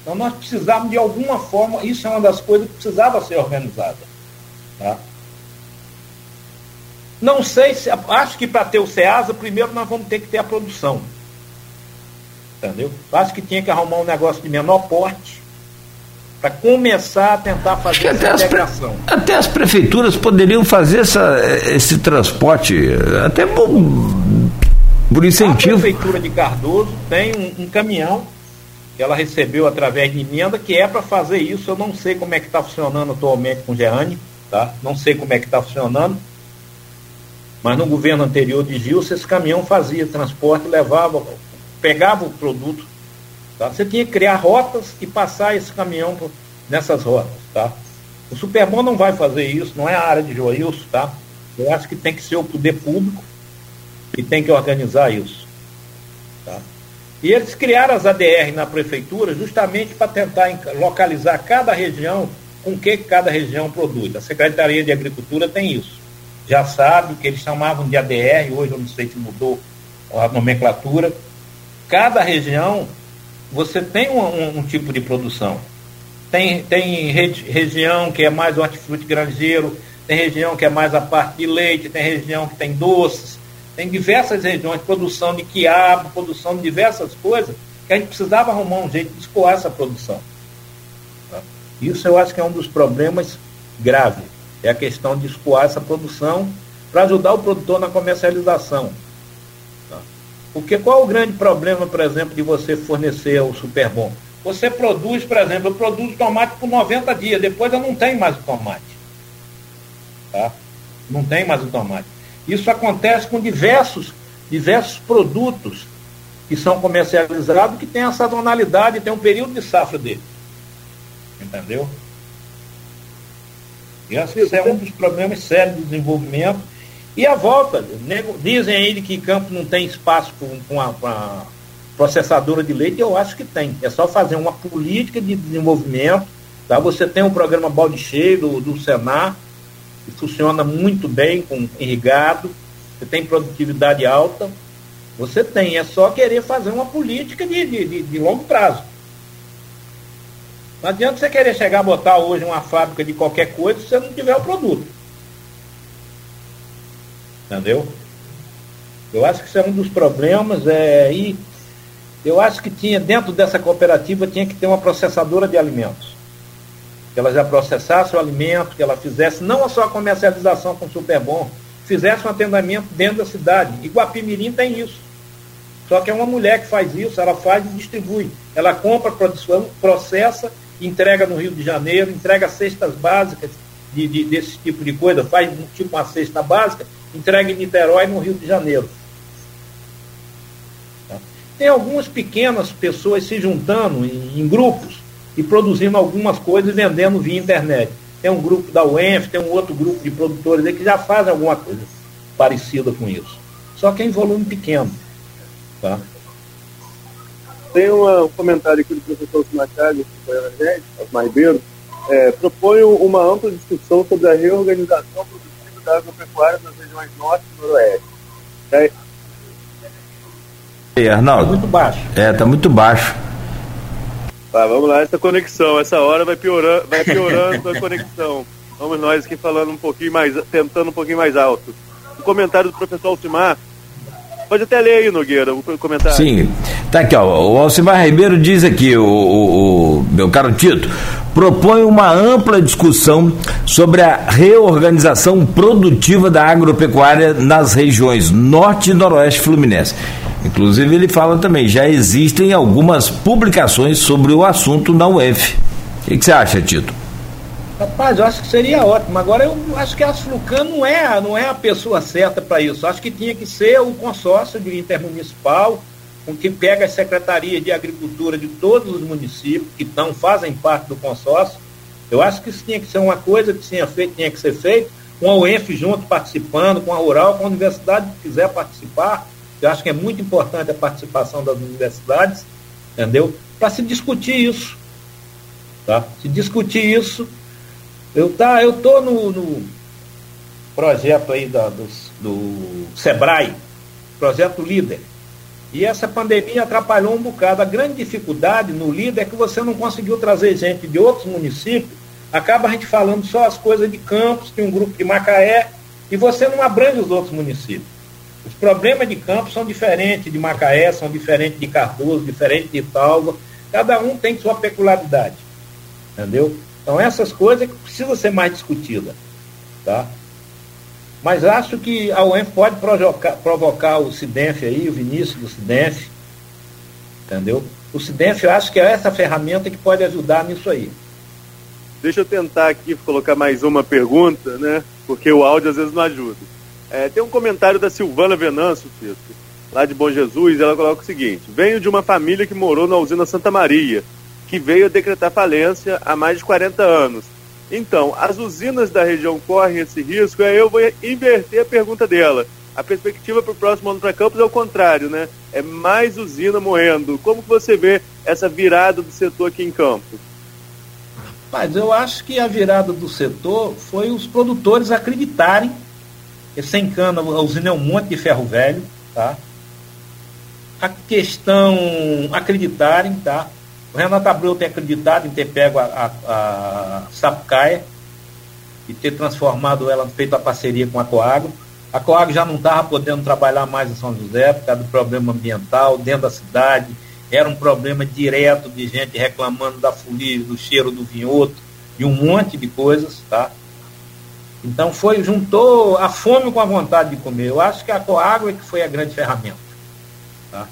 Então nós precisávamos de alguma forma, isso é uma das coisas que precisava ser organizada. Tá? Não sei se. Acho que para ter o SEASA, primeiro nós vamos ter que ter a produção. Entendeu? Acho que tinha que arrumar um negócio de menor porte para começar a tentar fazer essa até integração. As até as prefeituras poderiam fazer essa, esse transporte, até por, por incentivo. A prefeitura de Cardoso tem um, um caminhão que ela recebeu através de emenda, que é para fazer isso. Eu não sei como é que está funcionando atualmente com o Geane, tá? Não sei como é que está funcionando. Mas no governo anterior de Gilson, esse caminhão fazia transporte, levava, pegava o produto. Tá? Você tinha que criar rotas e passar esse caminhão nessas rotas. Tá? O Superbom não vai fazer isso, não é a área de Joilson, tá? Eu acho que tem que ser o poder público que tem que organizar isso. Tá? E eles criaram as ADR na prefeitura justamente para tentar localizar cada região com o que cada região produz. A Secretaria de Agricultura tem isso. Já sabe o que eles chamavam de ADR, hoje eu não sei se mudou a nomenclatura. Cada região, você tem um, um, um tipo de produção. Tem, tem região que é mais hortifruti granjeiro, tem região que é mais a parte de leite, tem região que tem doces, tem diversas regiões, produção de quiabo, produção de diversas coisas, que a gente precisava arrumar um jeito de escoar essa produção. Tá? Isso eu acho que é um dos problemas graves. É a questão de escoar essa produção para ajudar o produtor na comercialização. Tá? Porque qual o grande problema, por exemplo, de você fornecer o super bom? Você produz, por exemplo, eu produzo tomate por 90 dias, depois eu não tenho mais o tomate. Tá? Não tem mais o tomate. Isso acontece com diversos, diversos produtos que são comercializados que têm a sazonalidade, tem um período de safra dele. Entendeu? E esse é um dos problemas sérios do desenvolvimento. E a volta, dizem aí que Campo não tem espaço com a, processadora de leite, eu acho que tem. É só fazer uma política de desenvolvimento. Tá? Você tem o um programa Balde Cheio do, do Senar, que funciona muito bem com irrigado, você tem produtividade alta, você tem, é só querer fazer uma política de, de, de longo prazo. Não adianta você querer chegar a botar hoje uma fábrica de qualquer coisa se você não tiver o produto. Entendeu? Eu acho que isso é um dos problemas. É, e eu acho que tinha, dentro dessa cooperativa, tinha que ter uma processadora de alimentos que ela já processasse o alimento, que ela fizesse não só a comercialização com super bom, fizesse um atendimento dentro da cidade. Iguapimirim tem isso. Só que é uma mulher que faz isso, ela faz e distribui. Ela compra produção, processa, entrega no Rio de Janeiro, entrega cestas básicas de, de, desse tipo de coisa, faz tipo uma cesta básica, entrega em Niterói no Rio de Janeiro. Tem algumas pequenas pessoas se juntando em, em grupos e produzindo algumas coisas e vendendo via internet. Tem um grupo da UENF, tem um outro grupo de produtores aí que já fazem alguma coisa parecida com isso. Só que é em volume pequeno. Tá? Tem uma, um comentário aqui do professor Osmar Ribeiro, é, propõe uma ampla discussão sobre a reorganização produtiva da agropecuária nas regiões norte e noroeste. É, e Arnaldo? Tá muito baixo. É, tá muito baixo. Tá, vamos lá, essa conexão, essa hora vai piorando, vai piorando a conexão. Vamos nós aqui falando um pouquinho mais, tentando um pouquinho mais alto. O comentário do professor Alcimar. Pode até ler aí, Nogueira, o comentário. Sim, tá aqui, ó. O Alcimar Ribeiro diz aqui, o, o, o meu caro Tito, propõe uma ampla discussão sobre a reorganização produtiva da agropecuária nas regiões norte e noroeste fluminense. Inclusive, ele fala também, já existem algumas publicações sobre o assunto na UF. O que, que você acha, Tito? Rapaz, eu acho que seria ótimo. Agora, eu acho que a Asflucan não é, não é a pessoa certa para isso. Eu acho que tinha que ser o consórcio de intermunicipal, com que pega as secretarias de agricultura de todos os municípios que não fazem parte do consórcio. Eu acho que isso tinha que ser uma coisa que tinha, feito, tinha que ser feito, com a UENF junto participando, com a Rural, com a universidade que quiser participar. Eu acho que é muito importante a participação das universidades, entendeu? Para se discutir isso. Tá? Se discutir isso. Eu tá, eu tô no, no projeto aí da, do, do Sebrae, projeto líder e essa pandemia atrapalhou um bocado. A grande dificuldade no líder é que você não conseguiu trazer gente de outros municípios. Acaba a gente falando só as coisas de Campos, tem um grupo de Macaé, e você não abrange os outros municípios. Os problemas de Campos são diferentes de Macaé, são diferentes de Cardoso, diferentes de Talva. Cada um tem sua peculiaridade. Entendeu? Então essas coisas que precisam ser mais discutidas. Tá? Mas acho que a UEM pode provocar, provocar o Cidenf aí, o Vinícius do Cidenf, entendeu? O Cidenf eu acho que é essa ferramenta que pode ajudar nisso aí. Deixa eu tentar aqui colocar mais uma pergunta, né? Porque o áudio às vezes não ajuda. É, tem um comentário da Silvana Venâncio, Tito, lá de Bom Jesus, ela coloca o seguinte: venho de uma família que morou na usina Santa Maria, que veio decretar falência há mais de 40 anos então, as usinas da região correm esse risco, aí eu vou inverter a pergunta dela. A perspectiva para o próximo ano para Campos é o contrário, né? É mais usina morrendo. Como que você vê essa virada do setor aqui em Campos? Mas eu acho que a virada do setor foi os produtores acreditarem que sem cana a usina é um monte de ferro velho, tá? A questão acreditarem, tá? O Renato Abreu tem acreditado em ter pego a, a, a Sapucaia e ter transformado ela, feito a parceria com a Coagro. A Coagro já não estava podendo trabalhar mais em São José por causa do problema ambiental dentro da cidade. Era um problema direto de gente reclamando da folia, do cheiro do vinhoto, e um monte de coisas, tá? Então foi, juntou a fome com a vontade de comer. Eu acho que a Coagro é que foi a grande ferramenta. Tá?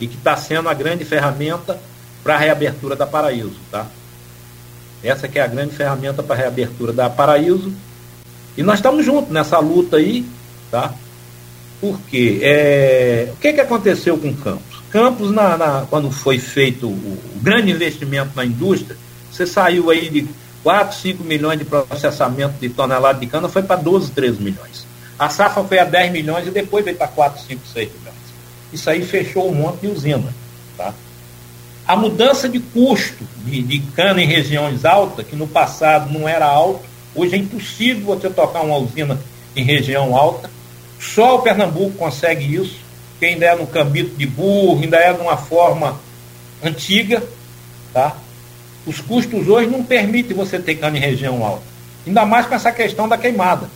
E que está sendo a grande ferramenta para a reabertura da Paraíso, tá? Essa que é a grande ferramenta para a reabertura da Paraíso. E nós estamos juntos nessa luta aí, tá? Porque é, o que, que aconteceu com Campos? Campos, na, na, quando foi feito o, o, grande investimento na indústria, você saiu aí de 4, 5 milhões de processamento de tonelada de cana, foi para 12, 13 milhões. A safra foi a 10 milhões e depois veio para 4, 5, 6 milhões. Isso aí fechou um monte de usina. Tá? A mudança de custo de, de cana em regiões altas, que no passado não era alto, hoje é impossível você tocar uma usina em região alta. Só o Pernambuco consegue isso, que ainda é no cambito de burro, ainda é de uma forma antiga. Tá? Os custos hoje não permitem você ter cana em região alta. Ainda mais com essa questão da queimada.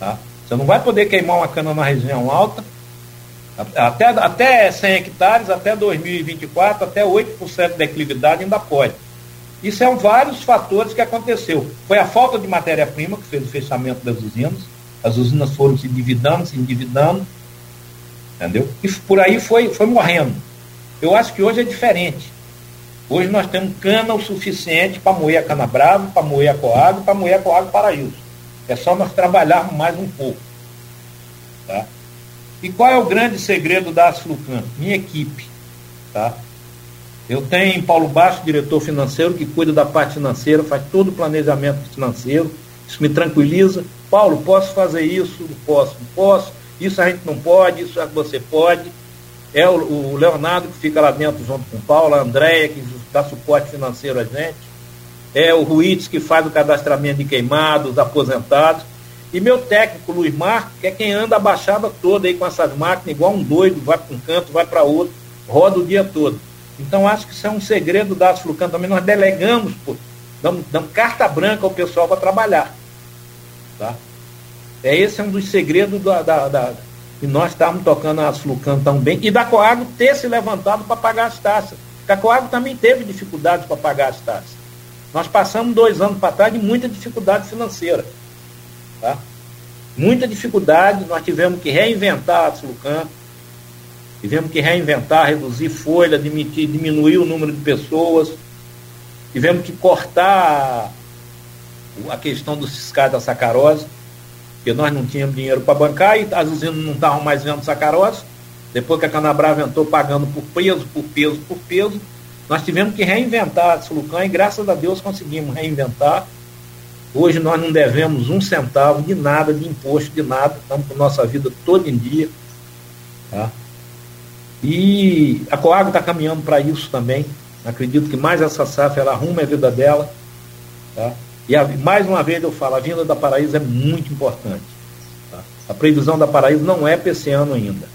Tá? Você não vai poder queimar uma cana na região alta até, até 100 hectares, até 2024, até 8% de declividade ainda pode. Isso é um vários fatores que aconteceu. Foi a falta de matéria-prima que fez o fechamento das usinas. As usinas foram se endividando, se endividando. Entendeu? E por aí foi, foi morrendo. Eu acho que hoje é diferente. Hoje nós temos cana o suficiente para moer a cana brava, para moer a coágua, para moer a coágua paraíso. É só nós trabalharmos mais um pouco. Tá? E qual é o grande segredo da Asflucan? Minha equipe. Tá? Eu tenho Paulo Baixo, diretor financeiro, que cuida da parte financeira, faz todo o planejamento financeiro. Isso me tranquiliza. Paulo, posso fazer isso? Posso, posso. Isso a gente não pode, isso você pode. É o, o Leonardo que fica lá dentro junto com o Paulo, a Andréia, que dá suporte financeiro a gente. É o Ruiz que faz o cadastramento de queimados, aposentados e meu técnico, Luiz Marco, que é quem anda a baixada toda aí com essas máquinas, igual um doido, vai para um canto, vai para outro, roda o dia todo. Então acho que isso é um segredo da Asflucan também. Nós delegamos, pô, damos, damos carta branca ao pessoal para trabalhar. Tá? É esse é um dos segredos da, da, da que nós estamos tocando a Asflucan tão bem. E da Coago ter se levantado para pagar as taxas. Porque a Coago também teve dificuldades para pagar as taxas. Nós passamos dois anos para trás de muita dificuldade financeira. Tá? Muita dificuldade, nós tivemos que reinventar a Sulcan, tivemos que reinventar, reduzir folha, diminuir, o número de pessoas, tivemos que cortar a questão dos fiscais da sacarose, porque nós não tínhamos dinheiro para bancar e as usinas não estavam mais vendo sacarose, depois que a Canabrava entrou pagando por peso, por peso, por peso, nós tivemos que reinventar a Sulucan e graças a Deus conseguimos reinventar. Hoje nós não devemos um centavo de nada, de imposto, de nada, estamos com nossa vida toda em dia. Tá? E a Coagro está caminhando para isso também. Acredito que mais essa safra ela arruma a vida dela. Tá? E a, mais uma vez eu falo, a vinda da Paraíso é muito importante. Tá? A previsão da Paraíso não é para esse ano ainda.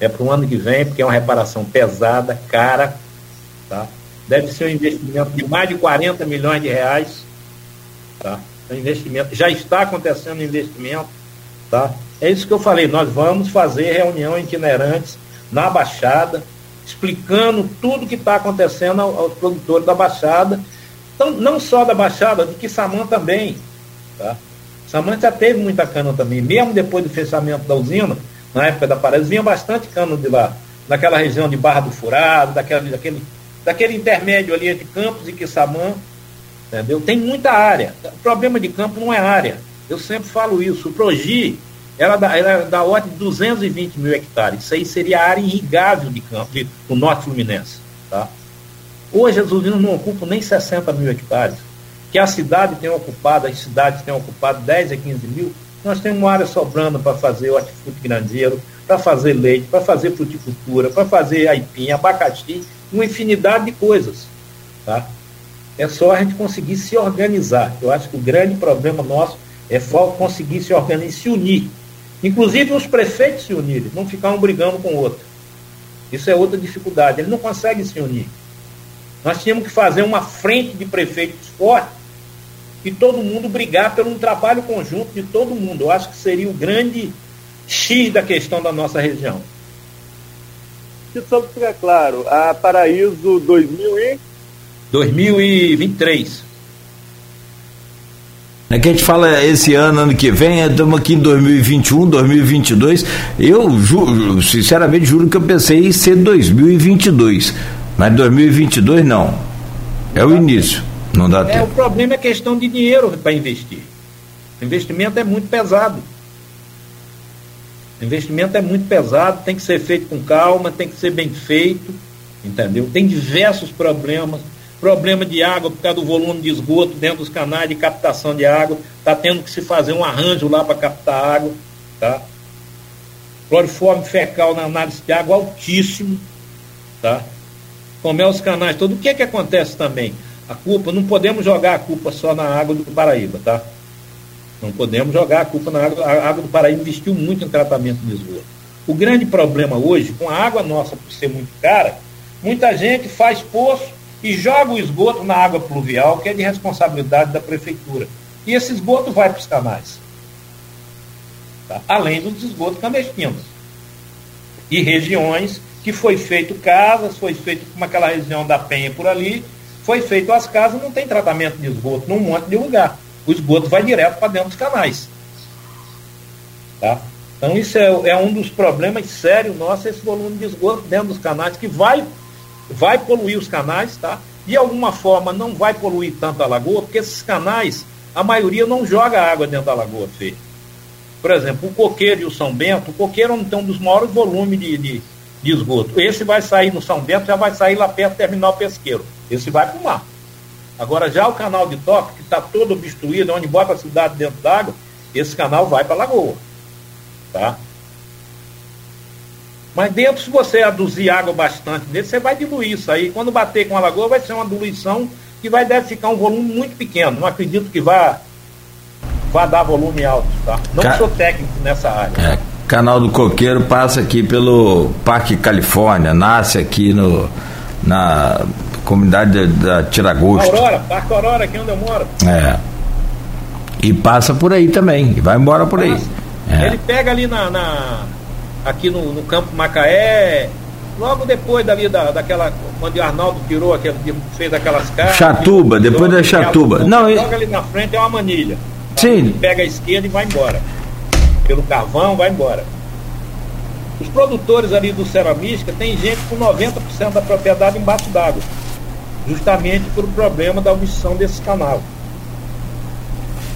É para o ano que vem, porque é uma reparação pesada, cara. Tá? Deve ser um investimento de mais de 40 milhões de reais. Tá? É investimento, já está acontecendo investimento. Tá? É isso que eu falei, nós vamos fazer reunião itinerantes na Baixada, explicando tudo que está acontecendo aos, produtores da Baixada então, não só da Baixada, do que Samã também. Tá? Samã já teve muita cana também, mesmo depois do fechamento da usina, na época da Paraíba, vinha bastante cana de lá, daquela região de Barra do Furado, daquela, daquele, daquele intermédio ali entre Campos e Quissamã, entendeu? Tem muita área. O problema de campo não é área. Eu sempre falo isso. O Progi era da, era da ordem de 220 mil hectares. Isso aí seria a área irrigável de campo, de, do norte fluminense. Tá? Hoje as usinas não ocupam nem 60 mil hectares. Que a cidade tem ocupado, as cidades têm ocupado 10 a 15 mil, nós temos uma área sobrando para fazer hortifruti grandeiro, para fazer leite, para fazer fruticultura, para fazer aipim, abacaxi, uma infinidade de coisas. Tá? É só a gente conseguir se organizar. Eu acho que o grande problema nosso é conseguir se organizar e se unir. Inclusive os prefeitos se unirem, não ficar um brigando com o outro. Isso é outra dificuldade. Eles não conseguem se unir. Nós tínhamos que fazer uma frente de prefeitos forte e todo mundo brigar por um trabalho conjunto de todo mundo. Eu acho que seria o grande X da questão da nossa região. E só para ficar claro, a Paraíso 2000 e... 2023. É que a gente fala esse ano, ano que vem, estamos aqui em 2021, 2022. Eu, ju, sinceramente, juro que eu pensei em ser 2022. Mas 2022 não. É o início. Não dá é, tempo. O problema é questão de dinheiro para investir. O investimento é muito pesado. O investimento é muito pesado, tem que ser feito com calma, tem que ser bem feito, entendeu? Tem diversos problemas. Problema de água por causa do volume de esgoto dentro dos canais de captação de água. Está tendo que se fazer um arranjo lá para captar água. Tá? Cloriforme fecal na análise de água altíssimo. Tá? como é os canais todo O que é que acontece também? A culpa, não podemos jogar a culpa só na água do Paraíba, tá? Não podemos jogar a culpa na água. A água do Paraíba investiu muito em tratamento de esgoto. O grande problema hoje, com a água nossa por ser muito cara, muita gente faz poço e joga o esgoto na água pluvial, que é de responsabilidade da prefeitura. E esse esgoto vai para os canais. Tá? Além dos esgotos clandestinos. E regiões que foi feito casas, foi feito como aquela região da Penha por ali, foi feito as casas, não tem tratamento de esgoto num monte de lugar. O esgoto vai direto para dentro dos canais. Tá? Então isso é, é, um dos problemas sérios nossos, esse volume de esgoto dentro dos canais, que vai, vai poluir os canais, tá? De alguma forma não vai poluir tanto a lagoa, porque esses canais, a maioria não joga água dentro da lagoa, Fê. Por exemplo, o Coqueiro e o São Bento, o Coqueiro é um dos maiores volumes de, de de esgoto. Esse vai sair no São Bento, já vai sair lá perto do terminal pesqueiro. Esse vai para o mar. Agora, já o canal de toque, que está todo obstruído, onde bota a cidade dentro d'água, esse canal vai para a lagoa. Tá? Mas dentro, se você aduzir água bastante nele, você vai diluir isso aí. Quando bater com a lagoa, vai ser uma diluição que vai deve ficar um volume muito pequeno. Não acredito que vá, vá dar volume alto, tá? Não Ca... sou técnico nessa área. É. Canal do Coqueiro passa aqui pelo Parque Califórnia, nasce aqui no, na comunidade da, Tiragosto. Aurora, Parque Aurora, aqui onde eu moro. É. E passa por aí também, e vai embora por aí. É. Ele pega ali na, na aqui no, no, Campo Macaé, logo depois dali da, daquela, quando o Arnaldo tirou, aquele, fez aquelas caras. Chatuba, depois da Chatuba. Não, logo ali na frente é uma manilha. Sim. Pega a esquerda e vai embora pelo carvão, vai embora. Os produtores ali do Ceramística tem gente com 90% da propriedade embaixo d'água, justamente por o problema da omissão desse canal.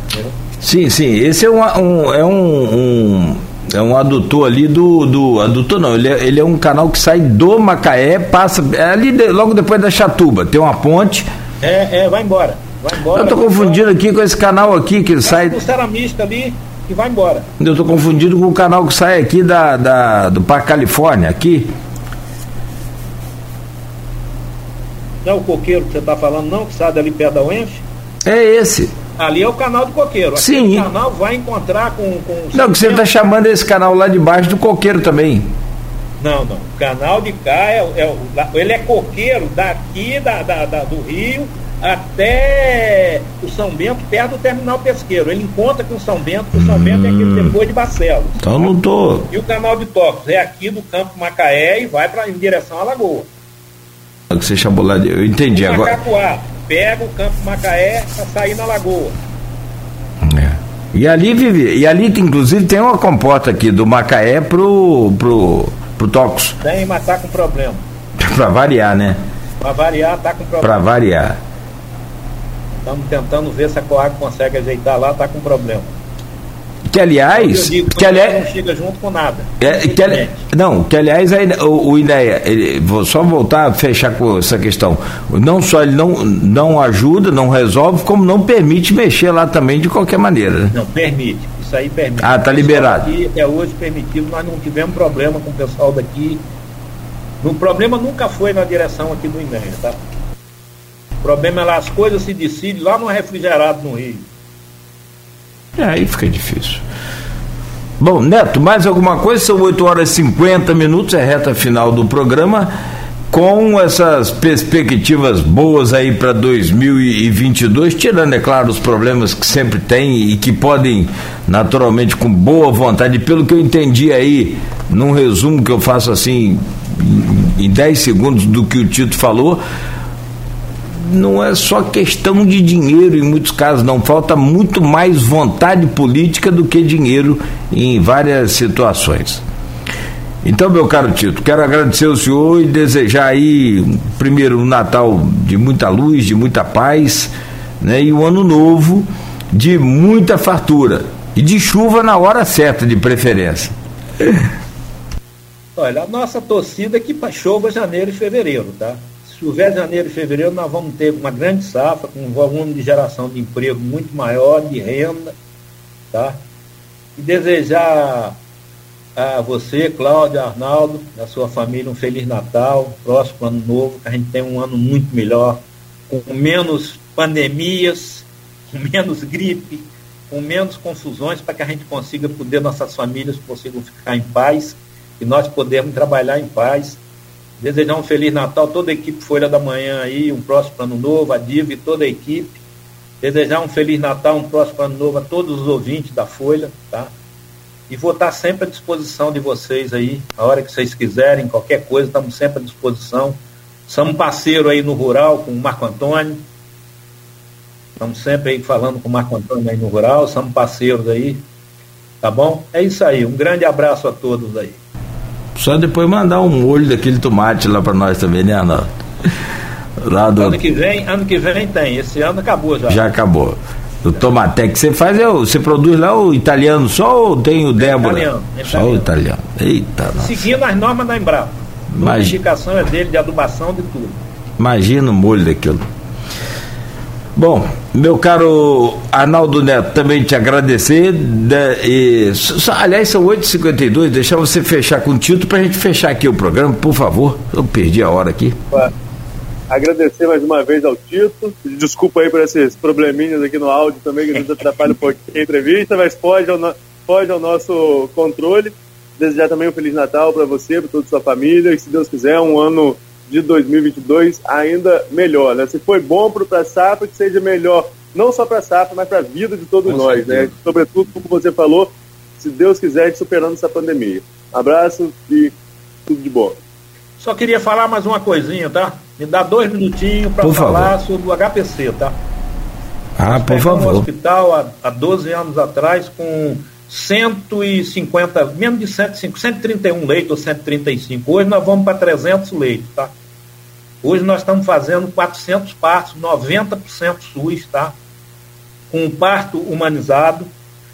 Entendeu? Sim, sim. Esse é, uma, um, é um, um, É um adutor ali do. do adutor não, ele é, ele é um canal que sai do Macaé, passa. É ali de, logo depois da Chatuba. Tem uma ponte. É, é, vai embora. Vai embora. Eu tô confundindo aqui com esse canal aqui que sai. O ceramista ali e vai embora. Eu tô confundindo com o canal que sai aqui da, da, do Parque Califórnia, aqui. Não é o coqueiro que você está falando, não, que sai dali perto da UENF? É esse. Ali é o canal do coqueiro. Sim. O canal vai encontrar com. com não, que você está chamando esse canal lá de baixo do coqueiro também. Não, não. O canal de cá é, é ele é coqueiro daqui da, da, da, do Rio até o São Bento, perto do terminal pesqueiro. Ele encontra com o São Bento, o São hum. Bento é aquele hum. depois de Barcelos. Então tá? não tô. E o canal de Tocos é aqui do Campo Macaé e vai pra, em direção à Lagoa. Que você chamou lá de. Eu entendi agora. Pega o Campo Macaé para sair na Lagoa. É. E ali vive, e ali inclusive tem uma comporta aqui do Macaé pro pro pro Tocos. Tem, mas tá com problema. para variar, né? Para variar, tá com problema. Para variar. Estamos tentando ver se a Coag consegue ajeitar lá, tá com problema. Que aliás. Digo, que aliás não chega junto com nada. É, que, ali, não, que aliás o, o ideia, ele, vou só voltar a fechar com essa questão. Não só ele não, não ajuda, não resolve, como não permite mexer lá também de qualquer maneira. Né? Não, permite. Isso aí permite. Ah, tá liberado. Aqui é hoje permitido, nós não tivemos problema com o pessoal daqui. O problema nunca foi na direção aqui do INEA, tá? O problema é lá, as coisas se decidem lá no refrigerado no Rio. É, aí fica difícil. Bom, Neto, mais alguma coisa? São 8 horas e 50 minutos, é reta final do programa. Com essas perspectivas boas aí para 2022, tirando, é claro, os problemas que sempre tem e que podem, naturalmente, com boa vontade, pelo que eu entendi aí, num resumo que eu faço assim, em 10 segundos do que o Tito falou, não é só questão de dinheiro em muitos casos, não. Falta muito mais vontade política do que dinheiro em várias situações. Então, meu caro Tito, quero agradecer ao senhor e desejar aí, primeiro, um Natal de muita luz, de muita paz, né? E um ano novo de muita fartura. E de chuva na hora certa, de preferência. Olha, a nossa torcida é que chova janeiro e fevereiro, tá? Chover janeiro e fevereiro, nós vamos ter uma grande safra, com um volume de geração de emprego muito maior, de renda, tá? E desejar a você, Cláudio, Arnaldo, a sua família, um Feliz Natal, próximo ano novo, que a gente tenha um ano muito melhor, com menos pandemias, com menos gripe, com menos confusões, para que a gente consiga poder, nossas famílias consigam ficar em paz e nós podemos trabalhar em paz Desejar um Feliz Natal, toda a equipe Folha da Manhã aí, um próximo ano novo, a Diva e toda a equipe. Desejar um Feliz Natal, um próximo ano novo a todos os ouvintes da Folha, tá? E vou estar sempre à disposição de vocês aí, a hora que vocês quiserem, qualquer coisa, estamos sempre à disposição. Somos parceiro aí no Rural com o Marco Antônio. Estamos sempre aí falando com o Marco Antônio aí no Rural, somos parceiros aí. Tá bom? É isso aí. Um grande abraço a todos aí. Só depois mandar um molho daquele tomate lá para nós também, né, Arnaldo? Lá do... Ano que vem, ano que vem tem. Esse ano acabou já. Já acabou. O tomate que você faz é o, você produz lá o italiano só ou tem o Débora? Italiano, é só o italiano. Eita, nossa. Seguindo as normas da Embrapa. A indicação é dele de adubação de tudo. Imagina o molho daquilo. Bom, meu caro Arnaldo Neto, também te agradecer. Né, e, aliás, são 8h52, deixar você fechar com o título para a gente fechar aqui o programa, por favor. Eu perdi a hora aqui. Agradecer mais uma vez ao Tito. Desculpa aí por esses probleminhas aqui no áudio também, que nos atrapalha um pouquinho a entrevista, mas pode ao, pode ao nosso controle. Desejar também um Feliz Natal para você, para toda a sua família, e se Deus quiser, um ano de 2022 ainda melhor. Né? Se foi bom para a safra, que seja melhor, não só para a safra, mas para a vida de todos Com nós. Né? Sobretudo, como você falou, se Deus quiser, superando essa pandemia. Abraço e tudo de bom. Só queria falar mais uma coisinha, tá? Me dá dois minutinhos para falar favor. sobre o HPC, tá? Ah, Nós por favor. um hospital há, há 12 anos atrás com 150, menos de 105, 131 leitos ou 135. Hoje nós vamos para 300 leitos, tá? Hoje nós estamos fazendo 400 partos, 90% SUS, tá? Com um parto humanizado.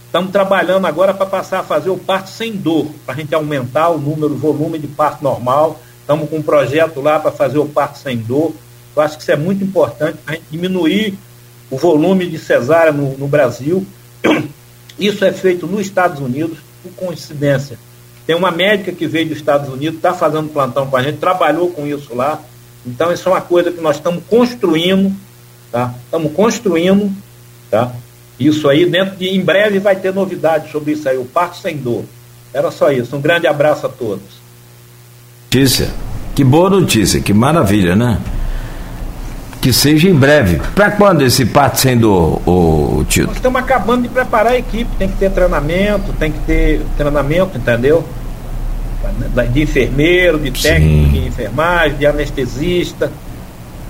Estamos trabalhando agora para passar a fazer o parto sem dor, para a gente aumentar o número, o volume de parto normal. Estamos com um projeto lá para fazer o parto sem dor. Eu acho que isso é muito importante para a gente diminuir o volume de cesárea no, no Brasil. Isso é feito nos Estados Unidos, por coincidência. Tem uma médica que veio dos Estados Unidos, está fazendo plantão com a gente, trabalhou com isso lá. Então, isso é uma coisa que nós estamos construindo, tá? Estamos construindo, tá? Isso aí, dentro de, em breve vai ter novidades sobre isso aí, o parto sem dor. Era só isso. Um grande abraço a todos. Notícia. Que boa notícia, que maravilha, né? Que seja em breve. Para quando esse parto sem dor, o Tito? Nós estamos acabando de preparar a equipe, tem que ter treinamento, tem que ter treinamento, entendeu? De enfermeiro, de técnico Sim. de enfermagem, de anestesista.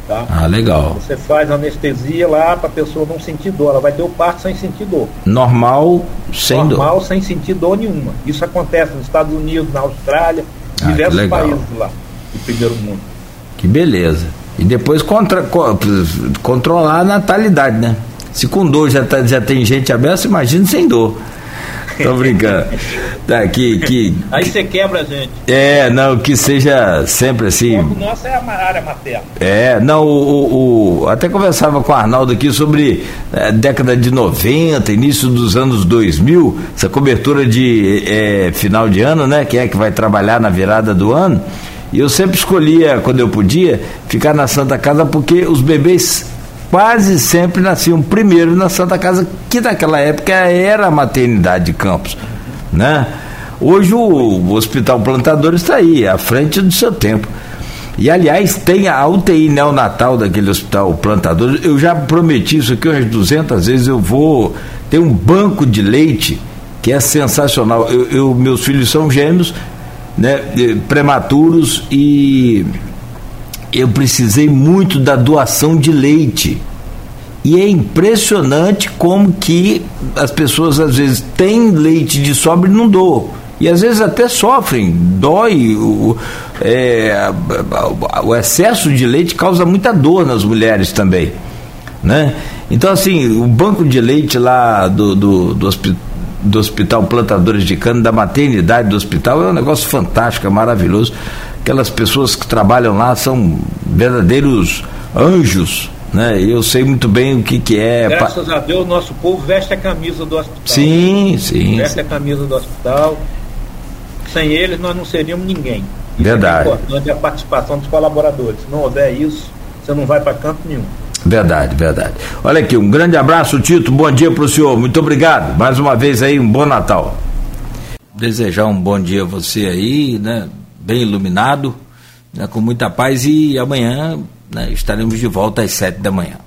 Tá? Ah, legal. Você faz anestesia lá para a pessoa não sentir dor. Ela vai ter o parto sem sentir dor. Normal, sem Normal, dor. Normal, sem sentir dor nenhuma. Isso acontece nos Estados Unidos, na Austrália, ah, diversos países lá do primeiro mundo. Que beleza. E depois contra, controlar a natalidade, né? Se com dor já, tá, já tem gente aberta, imagina sem dor. Tô brincando. Tá, que, que, Aí você quebra a gente. É, não, que seja sempre assim. O nosso é a área materna. É, não, o, o, até conversava com o Arnaldo aqui sobre é, década de 90, início dos anos 2000, essa cobertura de é, final de ano, né? Quem é que vai trabalhar na virada do ano? E eu sempre escolhia, quando eu podia, ficar na Santa Casa porque os bebês quase sempre nasciam primeiro na Santa Casa, que naquela época era a maternidade de Campos, né? Hoje o, Hospital Plantador está aí, à frente do seu tempo. E aliás, tem a UTI neonatal daquele hospital plantador. Eu já prometi isso aqui umas 200 vezes. Eu vou ter um banco de leite que é sensacional. Eu, eu meus filhos são gêmeos, né, prematuros e eu precisei muito da doação de leite. E é impressionante como que as pessoas às vezes têm leite de sobra e não doam. E às vezes até sofrem, dói. O, é, o excesso de leite causa muita dor nas mulheres também. Né? Então, assim, o banco de leite lá do, do, do, do Hospital Plantadores de Cana, da maternidade do hospital, é um negócio fantástico, é maravilhoso aquelas pessoas que trabalham lá são verdadeiros anjos, né? Eu sei muito bem o que, que é. Graças a Deus, nosso povo veste a camisa do hospital. Sim, sim. Veste a camisa do hospital. Sem eles, nós não seríamos ninguém. Isso Verdade. É importante a participação dos colaboradores. Se não houver isso, você não vai para canto nenhum. Verdade, verdade. Olha aqui, um grande abraço, Tito. Bom dia para o senhor. Muito obrigado. Mais uma vez aí, um bom Natal. Desejar um bom dia a você aí, né? Bem iluminado, né, com muita paz e amanhã né, estaremos de volta às sete da manhã.